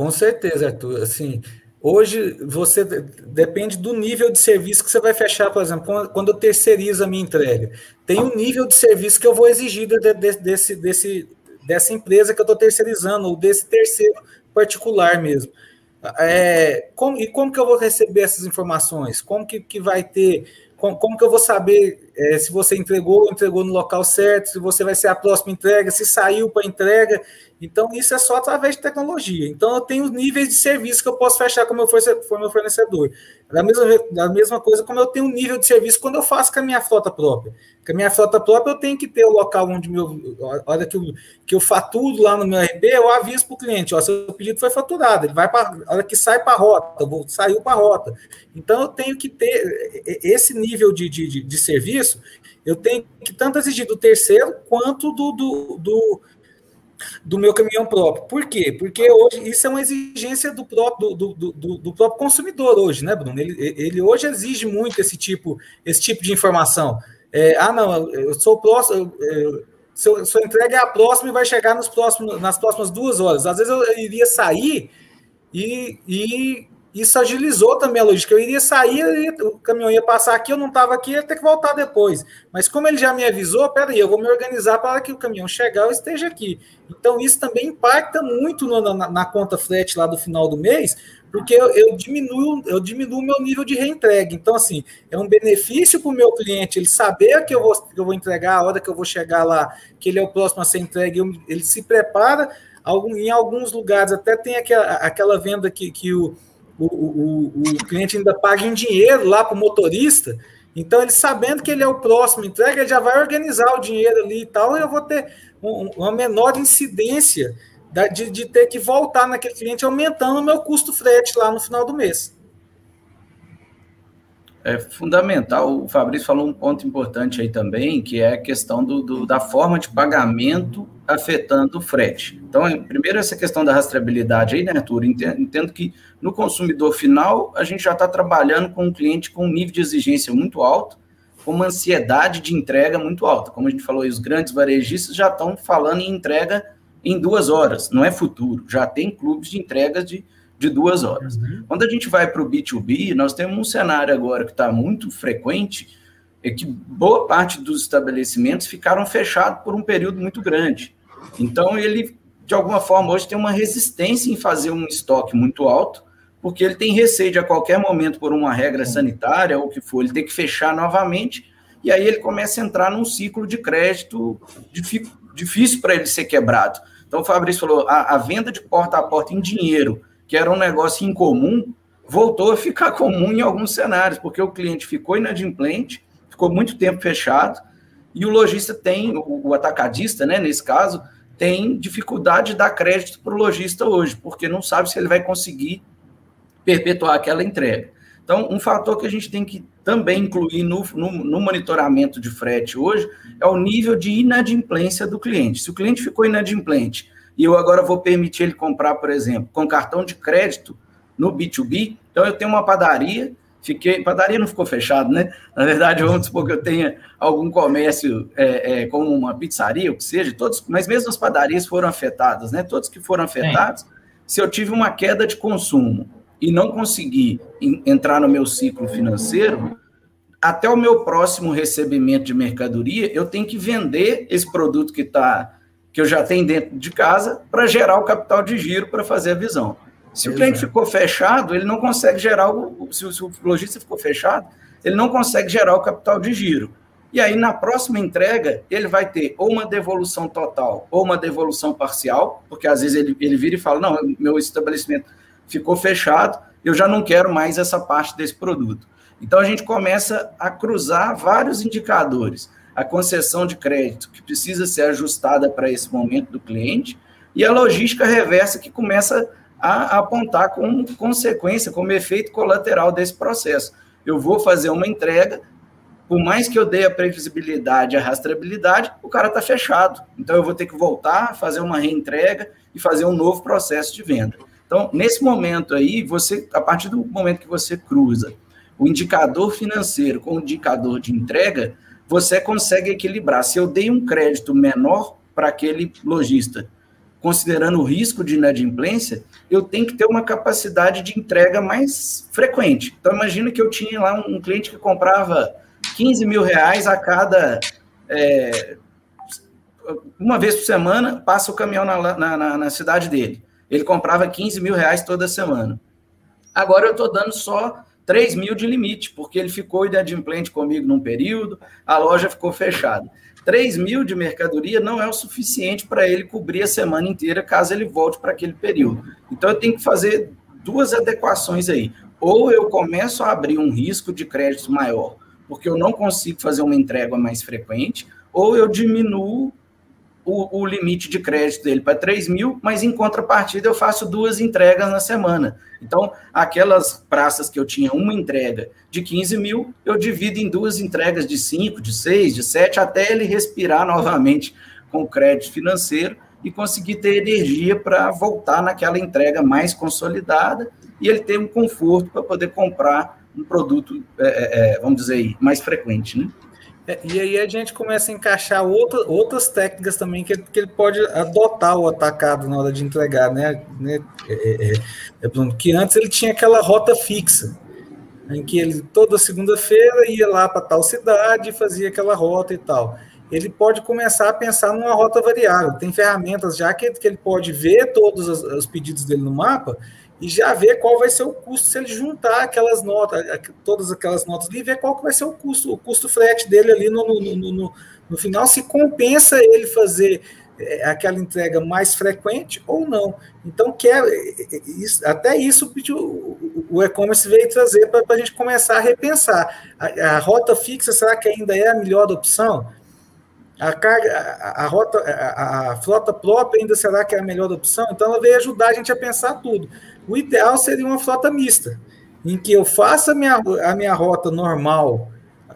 Com certeza, Arthur. Assim, hoje você depende do nível de serviço que você vai fechar, por exemplo, quando eu terceirizo a minha entrega. Tem um nível de serviço que eu vou exigir de, de, desse, desse, dessa empresa que eu estou terceirizando, ou desse terceiro particular mesmo. É, como, e como que eu vou receber essas informações? Como que, que vai ter. Como, como que eu vou saber é, se você entregou, entregou no local certo, se você vai ser a próxima entrega, se saiu para entrega. Então, isso é só através de tecnologia. Então, eu tenho níveis de serviço que eu posso fechar com o meu fornecedor. Da mesma, da mesma coisa como eu tenho um nível de serviço quando eu faço com a minha frota própria. Com a minha frota própria, eu tenho que ter o local onde meu. A hora que eu, que eu faturo lá no meu RB, eu aviso para o cliente: ó, seu pedido foi faturado, ele vai para. A hora que sai para a rota, vou, saiu para a rota. Então, eu tenho que ter esse nível de, de, de, de serviço, eu tenho que tanto exigir do terceiro quanto do, do, do do meu caminhão próprio. Por quê? Porque hoje isso é uma exigência do próprio, do, do, do, do próprio consumidor hoje, né, Bruno? Ele, ele hoje exige muito esse tipo, esse tipo de informação. É, ah, não, eu sou próximo. Eu, seu, sua entrega é a próxima e vai chegar nos próximos, nas próximas duas horas. Às vezes eu iria sair e, e isso agilizou também a logística. Eu iria sair, o caminhão ia passar aqui, eu não estava aqui, ia ter que voltar depois. Mas como ele já me avisou, peraí, eu vou me organizar para que o caminhão chegar eu esteja aqui. Então isso também impacta muito no, na, na, conta frete lá do final do mês, porque eu, eu diminuo eu diminuo o meu nível de reentregue. Então, assim, é um benefício para o meu cliente ele saber que eu, vou, que eu vou entregar, a hora que eu vou chegar lá, que ele é o próximo a ser entregue, ele se prepara. Algum, em alguns lugares até tem aquela, aquela venda que, que o o, o, o cliente ainda paga em dinheiro lá para o motorista. Então, ele sabendo que ele é o próximo entrega, ele já vai organizar o dinheiro ali e tal, e eu vou ter um, uma menor incidência de, de, ter que voltar naquele cliente, aumentando o meu custo frete lá no final do mês é fundamental. O Fabrício falou um ponto importante aí também, que é a questão do, do, da forma de pagamento afetando o frete. Então, primeiro, essa questão da rastreabilidade aí, né, Arthur? Entendo, que no consumidor final, a gente já está trabalhando com um cliente com um nível de exigência muito alto, com uma ansiedade de entrega muito alta. Como a gente falou, os grandes varejistas já estão falando em entrega em duas horas, não é futuro. Já tem clubes de entregas de de duas horas. Uhum. Quando a gente vai para o B2B, nós temos um cenário agora que está muito frequente, é que boa parte dos estabelecimentos ficaram fechados por um período muito grande. Então, ele, de alguma forma, hoje tem uma resistência em fazer um estoque muito alto, porque ele tem receio de a qualquer momento, por uma regra sanitária ou o que for, ele ter que fechar novamente, e aí ele começa a entrar num ciclo de crédito difícil para ele ser quebrado. Então, o Fabrício falou, a, a venda de porta a porta em dinheiro que era um negócio incomum, voltou a ficar comum em alguns cenários, porque o cliente ficou inadimplente, ficou muito tempo fechado, e o lojista tem, o, atacadista, né, nesse caso, tem dificuldade de dar crédito para o lojista hoje, porque não sabe se ele vai conseguir perpetuar aquela entrega. Então, um fator que a gente tem que também incluir no, no, no, monitoramento de frete hoje é o nível de inadimplência do cliente. Se o cliente ficou inadimplente e eu agora vou permitir ele comprar, por exemplo, com cartão de crédito no B2B. Então, eu tenho uma padaria, fiquei. Padaria não ficou fechado, né? Na verdade, vamos supor que eu tenha algum comércio, é, é, como uma pizzaria, o que seja, todos, mas mesmo as padarias foram afetadas, né? Todos que foram afetados, se eu tive uma queda de consumo e não consegui entrar no meu ciclo financeiro, até o meu próximo recebimento de mercadoria, eu tenho que vender esse produto que está que eu já tenho dentro de casa para gerar o capital de giro para fazer a visão. Se Exato. o cliente ficou fechado, ele não consegue gerar o. Se o lojista ficou fechado, ele não consegue gerar o capital de giro. E aí, na próxima entrega, ele vai ter ou uma devolução total ou uma devolução parcial, porque às vezes ele, ele vira e fala: não, meu estabelecimento ficou fechado, eu já não quero mais essa parte desse produto. Então, a gente começa a cruzar vários indicadores a concessão de crédito que precisa ser ajustada para esse momento do cliente e a logística reversa que começa a apontar como consequência, como efeito colateral desse processo. Eu vou fazer uma entrega, por mais que eu dê a previsibilidade, a rastreabilidade, o cara está fechado. Então eu vou ter que voltar, fazer uma reentrega e fazer um novo processo de venda. Então, nesse momento aí, você, a partir do momento que você cruza o indicador financeiro com o indicador de entrega, você consegue equilibrar. Se eu dei um crédito menor para aquele lojista, considerando o risco de inadimplência, eu tenho que ter uma capacidade de entrega mais frequente. Então, imagina que eu tinha lá um cliente que comprava 15 mil reais a cada. É, uma vez por semana, passa o caminhão na, na, na cidade dele. Ele comprava 15 mil reais toda semana. Agora eu estou dando só 3 mil de limite, porque ele ficou inadimplente comigo num período, a loja ficou fechada. 3 mil de mercadoria não é o suficiente para ele cobrir a semana inteira, caso ele volte para aquele período. Então, eu tenho que fazer duas adequações aí. Ou eu começo a abrir um risco de crédito maior, porque eu não consigo fazer uma entrega mais frequente, ou eu diminuo o, o limite de crédito dele para 3 mil, mas em contrapartida eu faço duas entregas na semana. Então, aquelas praças que eu tinha uma entrega de 15 mil, eu divido em duas entregas de 5, de 6, de 7, até ele respirar novamente com o crédito financeiro e conseguir ter energia para voltar naquela entrega mais consolidada e ele ter um conforto para poder comprar um produto, é, é, é, vamos dizer, mais frequente, né? É, e aí a gente começa a encaixar outra, outras técnicas também que, que ele pode adotar o atacado na hora de entregar, né? né? É, é, é que antes ele tinha aquela rota fixa, em que ele toda segunda-feira ia lá para tal cidade e fazia aquela rota e tal. Ele pode começar a pensar numa rota variável. Tem ferramentas já que, que ele pode ver todos os, os pedidos dele no mapa e já ver qual vai ser o custo se ele juntar aquelas notas, todas aquelas notas ali, e ver qual que vai ser o custo, o custo frete dele ali no, no, no, no, no final, se compensa ele fazer é, aquela entrega mais frequente ou não. Então, quer, é, é, até isso o, o e-commerce veio trazer para a gente começar a repensar. A, a, rota fixa, será que ainda é a melhor opção? A, carga, a, a rota, a, a, frota própria ainda será que é a melhor opção? Então, ela veio ajudar a gente a pensar tudo. O ideal seria uma frota mista, em que eu faça a minha, a minha rota normal,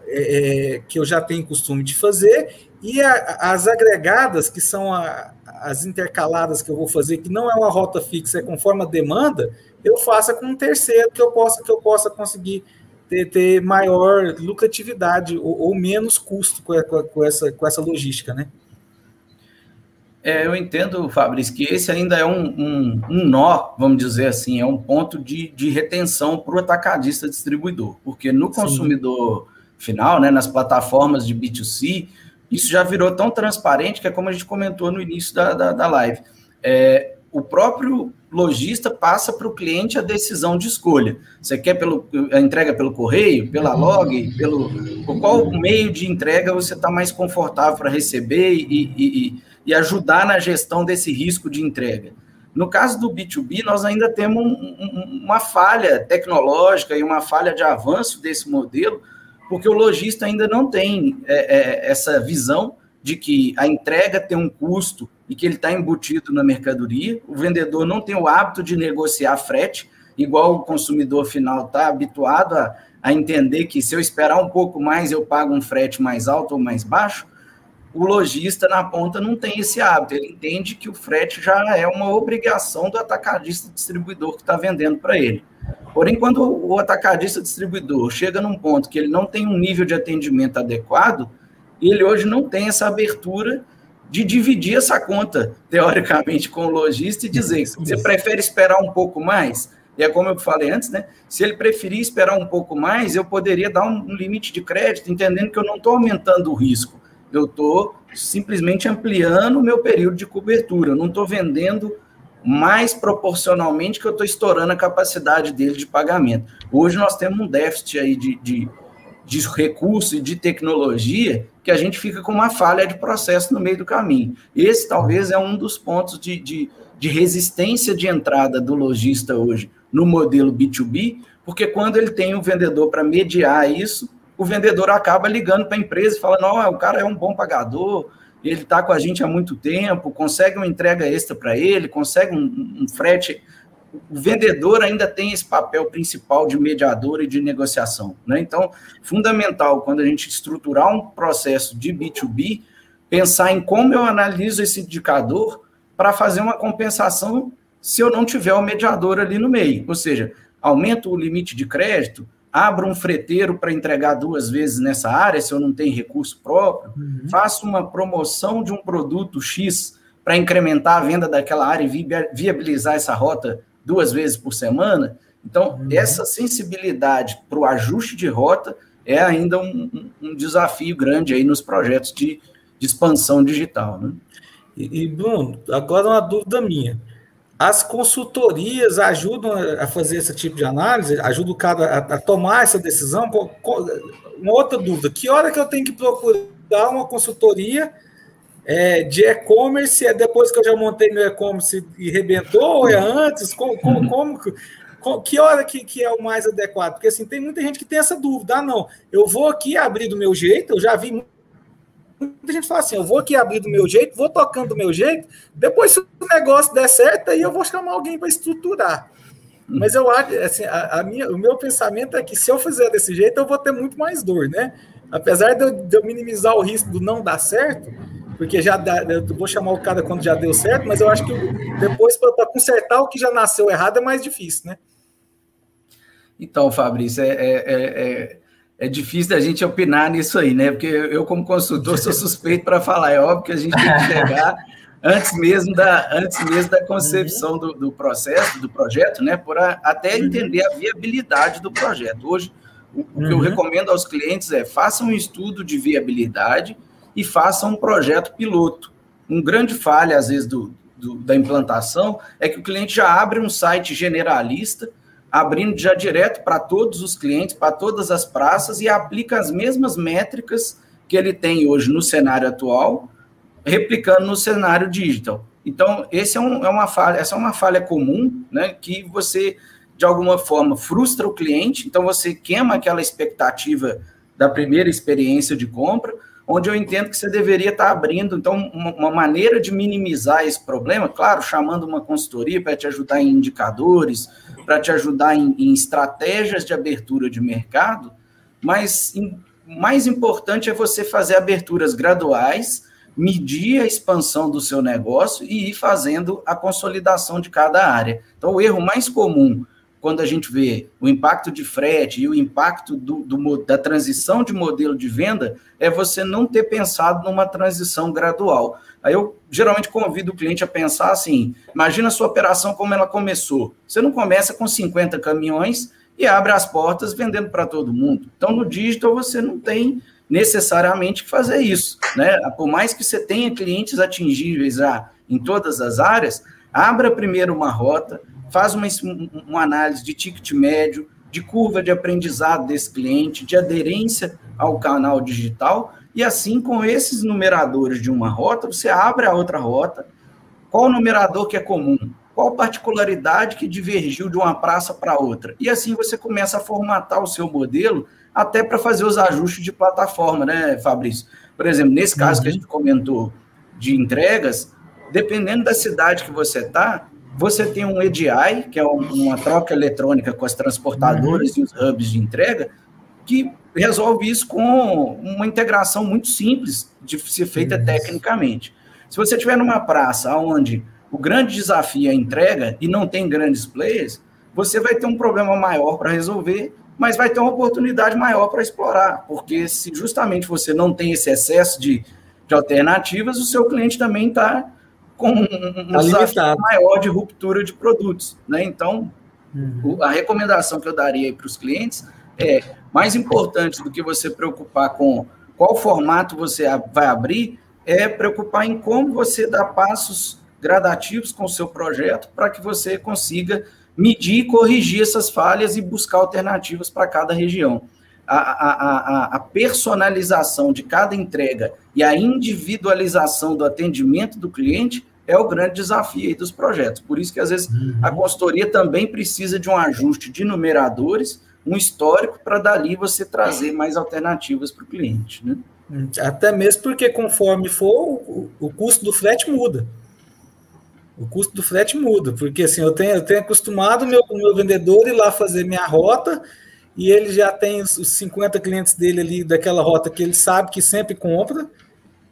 é, que eu já tenho costume de fazer, e a, as agregadas, que são a, as intercaladas que eu vou fazer, que não é uma rota fixa, é conforme a demanda, eu faça com um terceiro que eu possa, que eu possa conseguir ter, ter maior lucratividade ou, ou menos custo com, com, essa, com essa logística, né? É, eu entendo, Fabrício, que esse ainda é um, um, um, nó, vamos dizer assim, é um ponto de, de retenção para o atacadista distribuidor, porque no consumidor Sim. final, né, nas plataformas de B2C, isso já virou tão transparente que é como a gente comentou no início da, da, da live. É, o próprio lojista passa para o cliente a decisão de escolha. Você quer pelo, a entrega pelo correio, pela log, pelo por qual meio de entrega você está mais confortável para receber e, e, e, ajudar na gestão desse risco de entrega. No caso do B2B, nós ainda temos um, um, uma falha tecnológica e uma falha de avanço desse modelo, porque o lojista ainda não tem é, é, essa visão de que a entrega tem um custo e que ele está embutido na mercadoria. O vendedor não tem o hábito de negociar frete, igual o consumidor final está habituado a, a entender que se eu esperar um pouco mais, eu pago um frete mais alto ou mais baixo. O lojista na ponta não tem esse hábito, ele entende que o frete já é uma obrigação do atacadista distribuidor que está vendendo para ele. Porém, quando o atacadista distribuidor chega num ponto que ele não tem um nível de atendimento adequado, ele hoje não tem essa abertura de dividir essa conta, teoricamente, com o lojista e dizer: você prefere esperar um pouco mais? E é como eu falei antes, né? Se ele preferir esperar um pouco mais, eu poderia dar um limite de crédito, entendendo que eu não estou aumentando o risco, eu estou simplesmente ampliando o meu período de cobertura, eu não estou vendendo mais proporcionalmente que eu estou estourando a capacidade dele de pagamento. Hoje nós temos um déficit aí de, de, de recurso e de tecnologia que a gente fica com uma falha de processo no meio do caminho. Esse talvez é um dos pontos de, de, de resistência de entrada do lojista hoje no modelo B2B, porque quando ele tem um vendedor para mediar isso, o vendedor acaba ligando para a empresa e falando: não, o cara é um bom pagador, ele está com a gente há muito tempo, consegue uma entrega extra para ele, consegue um, um frete o vendedor ainda tem esse papel principal de mediador e de negociação. Né? Então, fundamental, quando a gente estruturar um processo de B2B, pensar em como eu analiso esse indicador para fazer uma compensação se eu não tiver o mediador ali no meio. Ou seja, aumento o limite de crédito, abro um freteiro para entregar duas vezes nessa área, se eu não tenho recurso próprio, uhum. faço uma promoção de um produto X para incrementar a venda daquela área e viabilizar essa rota duas vezes por semana. Então, uhum. essa sensibilidade para o ajuste de rota é ainda um, um, desafio grande aí nos projetos de, de expansão digital. Né? E, e, Bruno, agora uma dúvida minha. As consultorias ajudam a fazer esse tipo de análise, ajudam o cara a, a tomar essa decisão. Uma outra dúvida: que hora que eu tenho que procurar uma consultoria é, de e-commerce? É depois que eu já montei meu e-commerce e rebentou, ou é antes? Como, como, como, que hora que, que é o mais adequado? Porque assim, tem muita gente que tem essa dúvida. Ah, não, eu vou aqui abrir do meu jeito, eu já vi muita gente fala assim: eu vou aqui abrir do meu jeito, vou tocando do meu jeito, depois, se o negócio der certo, aí eu vou chamar alguém para estruturar. Hum. Mas eu acho, assim, a, a, minha, o meu pensamento é que se eu fizer desse jeito, eu vou ter muito mais dor, né? Apesar de eu, de eu minimizar o risco do não dar certo, porque já dá, eu vou chamar o cara quando já deu certo, mas eu acho que depois, para consertar o que já nasceu errado, é mais difícil, né? Então, Fabrício, é, é, é, é difícil da gente opinar nisso aí, né? Porque eu, como consultor, sou suspeito para falar. É óbvio que a gente tem que chegar antes mesmo da, antes mesmo da concepção do, do processo, do projeto, né? Por a, até uhum. entender a viabilidade do projeto. Hoje, o, o que eu uhum. recomendo aos clientes é façam um estudo de viabilidade e façam um projeto piloto. Um grande falha, às vezes, do, do, da implantação é que o cliente já abre um site generalista abrindo já direto para todos os clientes, para todas as praças e aplica as mesmas métricas que ele tem hoje no cenário atual, replicando no cenário digital. Então, esse é, um, é uma falha, essa é uma falha comum, né, que você de alguma forma frustra o cliente, então você queima aquela expectativa da primeira experiência de compra, onde eu entendo que você deveria estar abrindo, então, uma, uma maneira de minimizar esse problema, claro, chamando uma consultoria para te ajudar em indicadores, para te ajudar em, em, estratégias de abertura de mercado, mas em, mais importante é você fazer aberturas graduais, medir a expansão do seu negócio e ir fazendo a consolidação de cada área. Então, o erro mais comum quando a gente vê o impacto de frete e o impacto do, do, da transição de modelo de venda, é você não ter pensado numa transição gradual. Aí eu geralmente convido o cliente a pensar assim: imagina a sua operação como ela começou. Você não começa com 50 caminhões e abre as portas vendendo para todo mundo. Então, no digital, você não tem necessariamente que fazer isso. Né? Por mais que você tenha clientes atingíveis já em todas as áreas, abra primeiro uma rota, faz uma, uma análise de ticket médio, de curva de aprendizado desse cliente, de aderência ao canal digital, e assim, com esses numeradores de uma rota, você abre a outra rota. Qual o numerador que é comum? Qual particularidade que divergiu de uma praça para outra? E assim você começa a formatar o seu modelo até para fazer os ajustes de plataforma, né, Fabrício? Por exemplo, nesse caso uhum. que a uhum. gente comentou de entregas, dependendo da cidade que você está, você tem um EDI, que é uma troca eletrônica com as transportadoras uhum. e os hubs de entrega, que resolve isso com uma integração muito simples de ser feita uhum. tecnicamente. Se você estiver numa praça onde o grande desafio é a entrega e não tem grandes players, você vai ter um problema maior para resolver, mas vai ter uma oportunidade maior para explorar, porque se justamente você não tem esse excesso de, de alternativas, o seu cliente também está com um, um tá desafio maior de ruptura de produtos. Né? Então, uhum. a recomendação que eu daria para os clientes é mais importante do que você preocupar com qual formato você vai abrir, é preocupar em como você dá passos gradativos com o seu projeto para que você consiga medir e corrigir essas falhas e buscar alternativas para cada região. A, a, a, a, personalização de cada entrega e a individualização do atendimento do cliente é o grande desafio dos projetos. Por isso que, às vezes, uhum. a consultoria também precisa de um ajuste de numeradores, um histórico, para dali você trazer mais alternativas para o cliente. Né? Até mesmo porque, conforme for, o, custo do frete muda. O custo do frete muda, porque assim, eu tenho, eu tenho acostumado o meu, meu vendedor ir lá fazer minha rota, e ele já tem os 50 clientes dele ali daquela rota que ele sabe que sempre compra,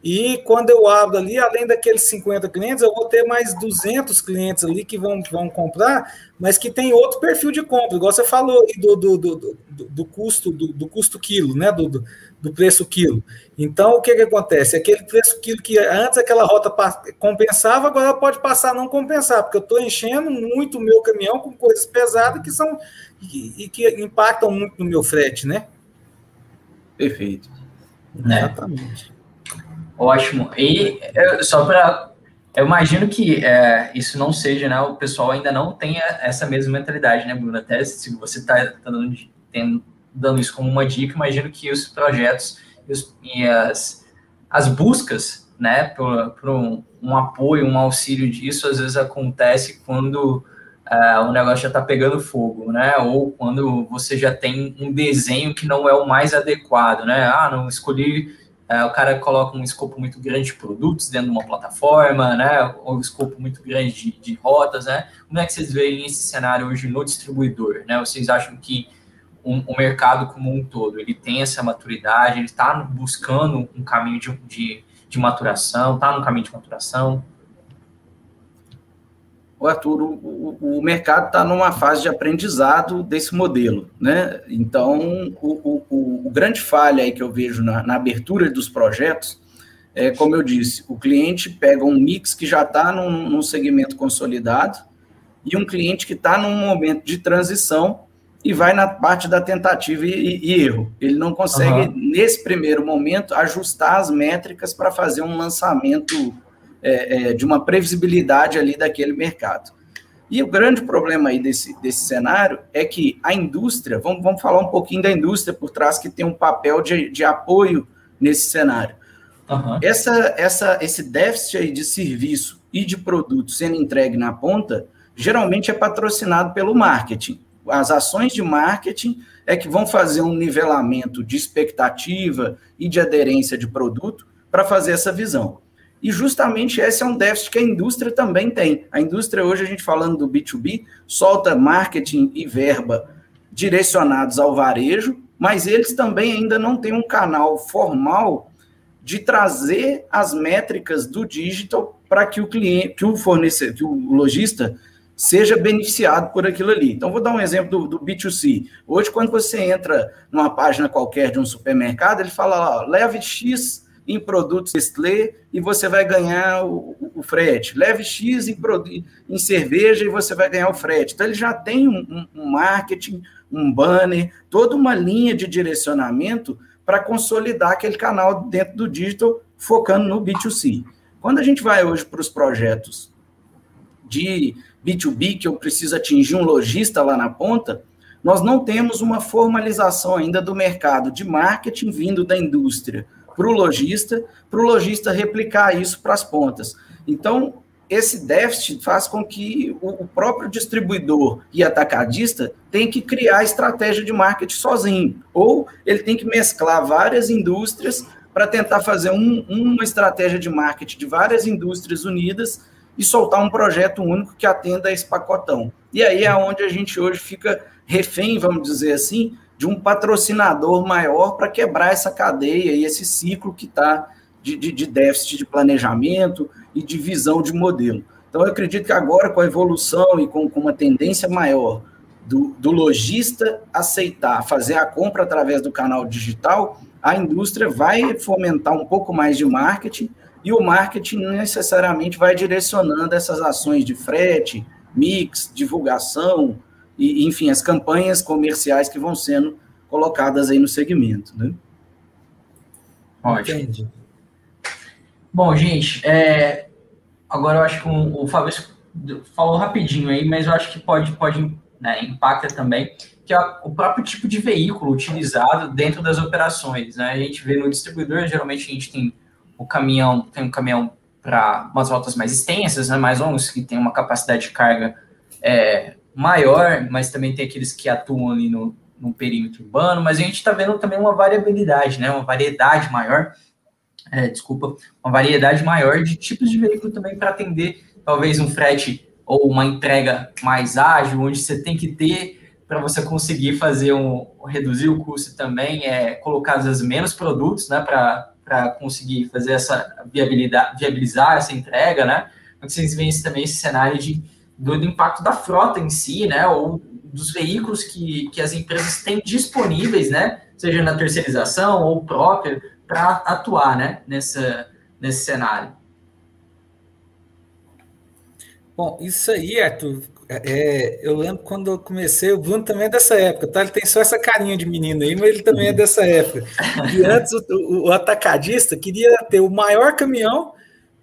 e quando eu abro ali, além daqueles 50 clientes, eu vou ter mais 200 clientes ali que vão, vão comprar, mas que tem outro perfil de compra, igual você falou do, do, do, do, do custo do, do, custo quilo, né? Do, do, do, preço quilo. Então, o que, que acontece? Aquele preço quilo que antes aquela rota compensava, agora pode passar a não compensar, porque eu estou enchendo muito o meu caminhão com coisas pesadas que são e, e que impactam muito no meu frete, né? Perfeito. Exatamente. Ótimo. E só para Eu imagino que é, isso não seja, né? O pessoal ainda não tenha essa mesma mentalidade, né, Bruno? Até se você está tá dando, dando, isso como uma dica, imagino que os projetos e, os, e as, as buscas, né, por, por um, um, apoio, um auxílio disso, às vezes acontece quando uh, o negócio já está pegando fogo, né? Ou quando você já tem um desenho que não é o mais adequado, né? Ah, não escolhi o cara coloca um escopo muito grande de produtos dentro de uma plataforma, né? Ou um escopo muito grande de, de rotas, né? Como é que vocês veem esse cenário hoje no distribuidor, né? Vocês acham que um, o mercado como um todo, ele tem essa maturidade, ele está buscando um caminho de, de, de maturação, está no caminho de maturação? O Arthur, o, o mercado está numa fase de aprendizado desse modelo, né? Então, o, o, o grande falha aí que eu vejo na, na, abertura dos projetos é, como eu disse, o cliente pega um mix que já está num, num, segmento consolidado e um cliente que está num momento de transição e vai na parte da tentativa e, e erro. Ele não consegue, uhum. nesse primeiro momento, ajustar as métricas para fazer um lançamento é, é, de uma previsibilidade ali daquele mercado. E o grande problema aí desse, desse cenário é que a indústria, vamos, vamos falar um pouquinho da indústria por trás, que tem um papel de, de apoio nesse cenário. Uhum. Essa, essa, esse déficit aí de serviço e de produto sendo entregue na ponta, geralmente é patrocinado pelo marketing. As ações de marketing é que vão fazer um nivelamento de expectativa e de aderência de produto para fazer essa visão. E justamente esse é um déficit que a indústria também tem. A indústria, hoje, a gente falando do B2B, solta marketing e verba direcionados ao varejo, mas eles também ainda não têm um canal formal de trazer as métricas do digital para que o cliente, que o fornecedor, que o lojista seja beneficiado por aquilo ali. Então, vou dar um exemplo do, do, B2C. Hoje, quando você entra numa página qualquer de um supermercado, ele fala, leve X em produtos Nestlé e você vai ganhar o, o frete. Leve X em, em, cerveja e você vai ganhar o frete. Então, ele já tem um, um marketing, um banner, toda uma linha de direcionamento para consolidar aquele canal dentro do digital, focando no B2C. Quando a gente vai hoje para os projetos de B2B, que eu preciso atingir um lojista lá na ponta, nós não temos uma formalização ainda do mercado de marketing vindo da indústria para o lojista, para o lojista replicar isso para as pontas. Então, esse déficit faz com que o próprio distribuidor e atacadista tenha que criar estratégia de marketing sozinho, ou ele tem que mesclar várias indústrias para tentar fazer um, uma estratégia de marketing de várias indústrias unidas e soltar um projeto único que atenda a esse pacotão. E aí é onde a gente hoje fica refém, vamos dizer assim, de um patrocinador maior para quebrar essa cadeia e esse ciclo que está de, de, de, déficit de planejamento e de visão de modelo. Então, eu acredito que agora, com a evolução e com, com uma tendência maior do, do lojista aceitar fazer a compra através do canal digital, a indústria vai fomentar um pouco mais de marketing e o marketing necessariamente vai direcionando essas ações de frete, mix, divulgação, e, enfim, as campanhas comerciais que vão sendo colocadas aí no segmento, né? Ótimo. Entendi. Bom, gente, é, agora eu acho que o, o Fábio falou rapidinho aí, mas eu acho que pode, pode né, impacta também, que é o próprio tipo de veículo utilizado dentro das operações. Né? A gente vê no distribuidor, geralmente a gente tem o caminhão, tem um caminhão para umas rotas mais extensas, né, mais longas, que tem uma capacidade de carga é, maior, mas também tem aqueles que atuam ali no, no perímetro urbano, mas a gente está vendo também uma variabilidade, né? Uma variedade maior, é, desculpa, uma variedade maior de tipos de veículo também para atender talvez um frete ou uma entrega mais ágil, onde você tem que ter para você conseguir fazer um reduzir o custo também, é colocar às vezes menos produtos, né? Para conseguir fazer essa viabilidade, viabilizar essa entrega, né? Vocês veem também esse cenário de do, do, impacto da frota em si, né, ou dos veículos que, que as empresas têm disponíveis, né, seja na terceirização ou própria, para atuar, né, nessa, nesse cenário. Bom, isso aí, Arthur, é, eu lembro quando eu comecei, o Bruno também é dessa época, tá? Ele tem só essa carinha de menino aí, mas ele também é dessa época. E antes o, o atacadista queria ter o maior caminhão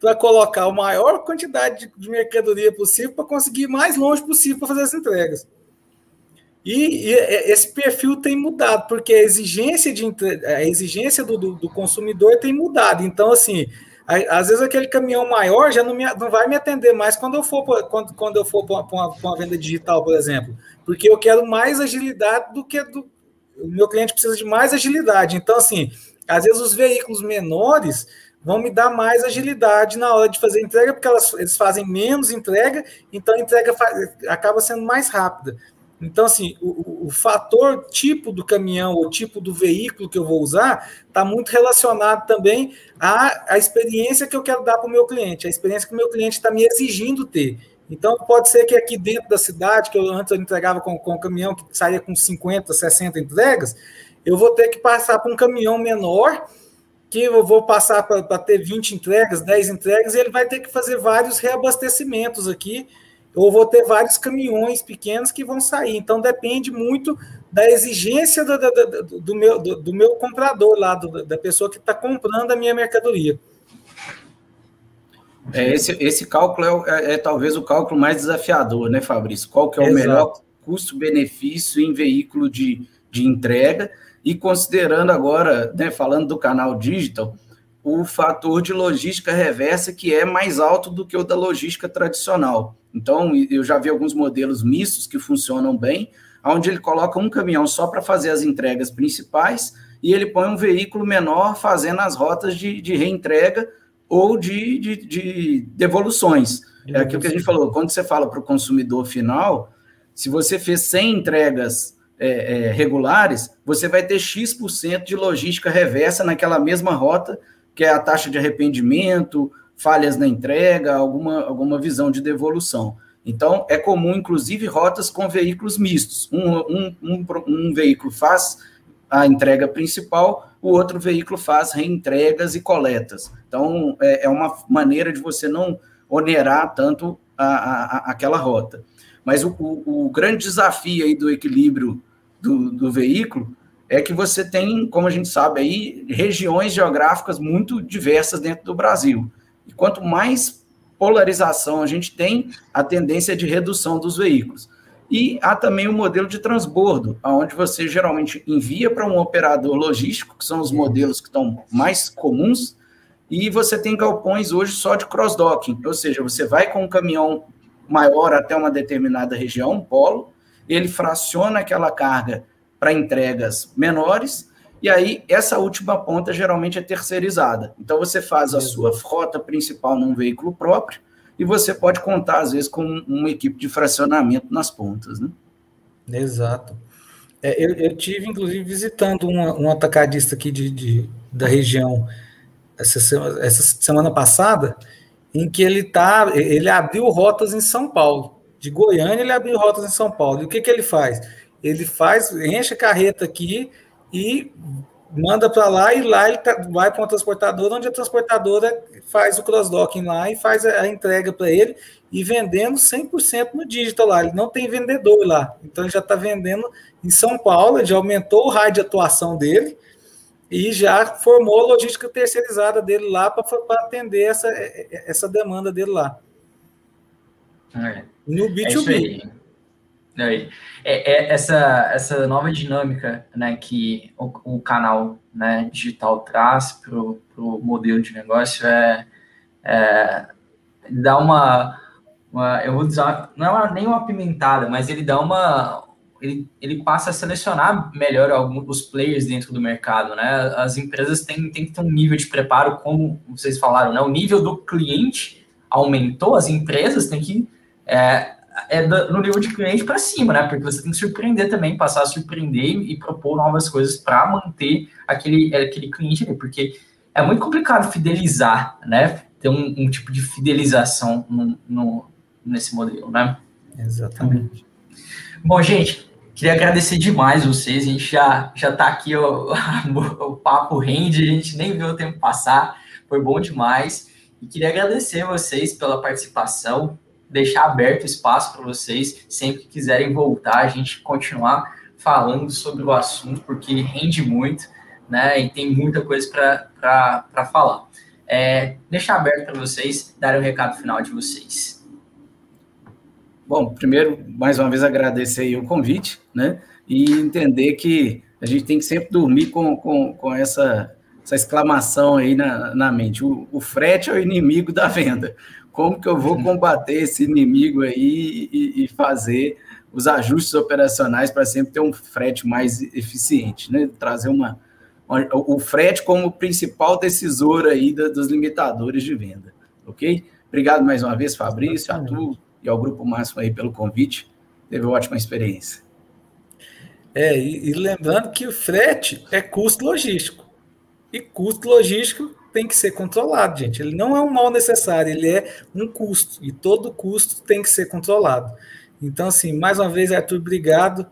para colocar a maior quantidade de, mercadoria possível para conseguir mais longe possível para fazer as entregas. E, e, esse perfil tem mudado, porque a exigência, de, a exigência do, do, do consumidor tem mudado. Então, assim, às vezes aquele caminhão maior já não, me, não vai me atender mais quando eu for quando, quando eu for para uma, uma, venda digital, por exemplo, porque eu quero mais agilidade do que do, o meu cliente precisa de mais agilidade. Então, assim, às vezes os veículos menores vão me dar mais agilidade na hora de fazer entrega, porque elas, eles fazem menos entrega, então a entrega acaba sendo mais rápida. Então, assim, o, o, fator tipo do caminhão ou tipo do veículo que eu vou usar está muito relacionado também à, à experiência que eu quero dar para o meu cliente, a experiência que o meu cliente está me exigindo ter. Então, pode ser que aqui dentro da cidade, que eu antes eu entregava com, com um caminhão que saía com 50, 60 entregas, eu vou ter que passar para um caminhão menor, que eu vou passar para ter 20 entregas, 10 entregas, e ele vai ter que fazer vários reabastecimentos aqui ou vou ter vários caminhões pequenos que vão sair. Então depende muito da exigência do, do, do meu, do, do, meu comprador lá, da pessoa que está comprando a minha mercadoria. É, esse, esse cálculo é, é, é, talvez o cálculo mais desafiador, né, Fabrício? Qual que é o Exato. melhor custo-benefício em veículo de, de entrega? E considerando agora, né, falando do canal digital, o fator de logística reversa que é mais alto do que o da logística tradicional. Então, eu já vi alguns modelos mistos que funcionam bem, onde ele coloca um caminhão só para fazer as entregas principais e ele põe um veículo menor fazendo as rotas de, de reentrega ou de, de, de devoluções. É aquilo que a gente falou, quando você fala para o consumidor final, se você fez 100 entregas é, é, regulares, você vai ter X% de logística reversa naquela mesma rota que é a taxa de arrependimento, falhas na entrega, alguma, alguma visão de devolução. Então, é comum, inclusive, rotas com veículos mistos. Um, um, um, um veículo faz a entrega principal, o outro veículo faz reentregas e coletas. Então, é, é uma maneira de você não onerar tanto a, a, a aquela rota. Mas o, o, o, grande desafio aí do equilíbrio do, do veículo é que você tem, como a gente sabe aí, regiões geográficas muito diversas dentro do Brasil. E quanto mais polarização a gente tem, a tendência é de redução dos veículos. E há também o modelo de transbordo, onde você geralmente envia para um operador logístico, que são os modelos que estão mais comuns, e você tem galpões hoje só de cross-docking, ou seja, você vai com um caminhão maior até uma determinada região, um polo, ele fraciona aquela carga para entregas menores, e aí essa última ponta geralmente é terceirizada. Então você faz a sua frota principal num veículo próprio e você pode contar, às vezes, com uma equipe de fracionamento nas pontas. Né? Exato. É, eu, eu, tive, inclusive, visitando uma, um atacadista aqui de, de, da região essa semana, essa semana passada, em que ele tá, ele abriu rotas em São Paulo. De Goiânia, ele abriu rotas em São Paulo. E o que, que ele faz? ele faz, enche a carreta aqui e manda para lá e lá ele tá, vai para uma transportadora, onde a transportadora faz o cross-docking lá e faz a, entrega para ele e vendendo 100% no digital lá. Ele não tem vendedor lá. Então ele já está vendendo em São Paulo, ele já aumentou o raio de atuação dele e já formou a logística terceirizada dele lá para atender essa, essa demanda dele lá. É. No B2B. É é, é, essa, essa nova dinâmica né, que o, o canal né, digital traz para o modelo de negócio é, é dá uma, uma, eu vou dizer, não é nem uma pimentada, mas ele dá uma, ele, ele passa a selecionar melhor alguns os players dentro do mercado, né? As empresas têm, têm que ter um nível de preparo, como vocês falaram, né? O nível do cliente aumentou, as empresas têm que é, é no nível de cliente para cima, né? Porque você tem que surpreender também, passar a surpreender e propor novas coisas para manter aquele, aquele cliente ali, porque é muito complicado fidelizar, né? Ter um, um tipo de fidelização no, no, nesse modelo, né? Exatamente. Bom, gente, queria agradecer demais vocês. A gente já já está aqui, o, o papo rende, a gente nem viu o tempo passar, foi bom demais. E queria agradecer vocês pela participação, deixar aberto espaço para vocês, sempre que quiserem voltar, a gente continuar falando sobre o assunto, porque rende muito, né? E tem muita coisa para falar. é, deixar aberto para vocês darem o recado final de vocês. Bom, primeiro, mais uma vez agradecer o convite, né? E entender que a gente tem que sempre dormir com, com, com essa, essa exclamação aí na, na mente. O, o frete é o inimigo da venda. Como que eu vou combater esse inimigo aí e, e fazer os ajustes operacionais para sempre ter um frete mais eficiente, né? Trazer uma, o frete como principal decisor aí dos limitadores de venda, ok? Obrigado mais uma vez, Fabrício, a tu e ao Grupo Máximo aí pelo convite. Teve uma ótima experiência. É, e, e lembrando que o frete é custo logístico. E custo logístico tem que ser controlado, gente. Ele não é um mal necessário, ele é um custo. E todo custo tem que ser controlado. Então, assim, mais uma vez, Arthur, obrigado.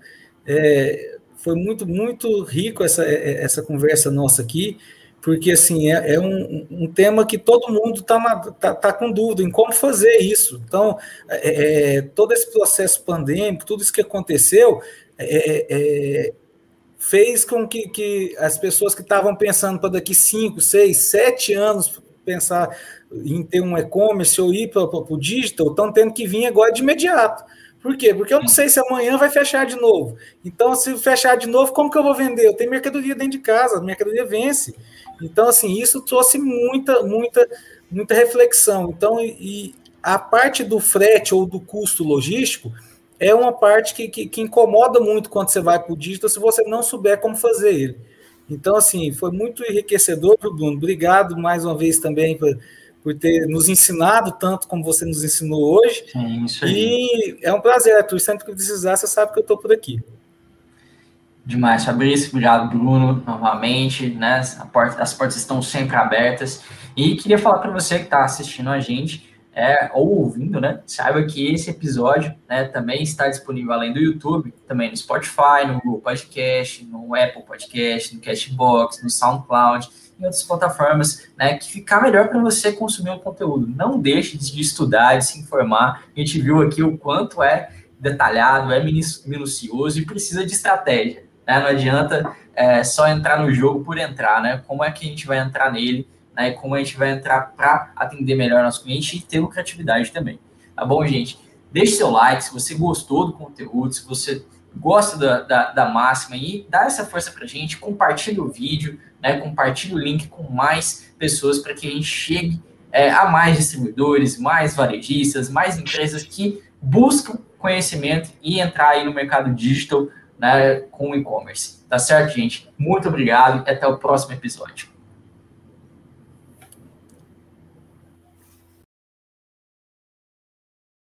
É, foi muito, muito rico essa, é, essa conversa nossa aqui, porque, assim, é, é um, um, tema que todo mundo está tá, tá com dúvida em como fazer isso. Então, é, é todo esse processo pandêmico, tudo isso que aconteceu, é, é, fez com que, que as pessoas que estavam pensando para daqui 5, 6, 7 anos pensar em ter um e-commerce ou ir para o digital, estão tendo que vir agora de imediato. Por quê? Porque eu não sei se amanhã vai fechar de novo. Então, se fechar de novo, como que eu vou vender? Eu tenho mercadoria dentro de casa, a mercadoria vence. Então, assim, isso trouxe muita, muita, muita reflexão. Então, e a parte do frete ou do custo logístico é uma parte que, que, que incomoda muito quando você vai para o digital se você não souber como fazer ele. Então, assim, foi muito enriquecedor, Bruno. Obrigado mais uma vez também por por ter nos ensinado tanto como você nos ensinou hoje. Sim, isso aí. E é um prazer, Arthur. Sempre que precisar, você sabe que eu estou por aqui. Demais, Fabrício. Obrigado, Bruno, novamente. Né? Porta, as portas estão sempre abertas. E queria falar para você que está assistindo a gente, é, ou ouvindo, né? Saiba que esse episódio né, também está disponível além do YouTube, também no Spotify, no Google Podcast, no Apple Podcast, no Cashbox, no SoundCloud em outras plataformas, né, que ficar melhor para você consumir o conteúdo. Não deixe de estudar, de se informar. A gente viu aqui o quanto é detalhado, é minucioso e precisa de estratégia. Né? Não adianta é, só entrar no jogo por entrar, né? Como é que a gente vai entrar nele, né? Como a gente vai entrar para atender melhor nosso cliente e ter lucratividade também. Tá bom, gente? Deixe seu like se você gostou do conteúdo, se você gosta da, da, da máxima e dá essa força para a gente, compartilhe o vídeo, né, compartilhe o link com mais pessoas para que a gente chegue é, a mais distribuidores, mais varejistas, mais empresas que buscam conhecimento e entrar aí no mercado digital né, com o e-commerce. Tá certo, gente? Muito obrigado e até o próximo episódio.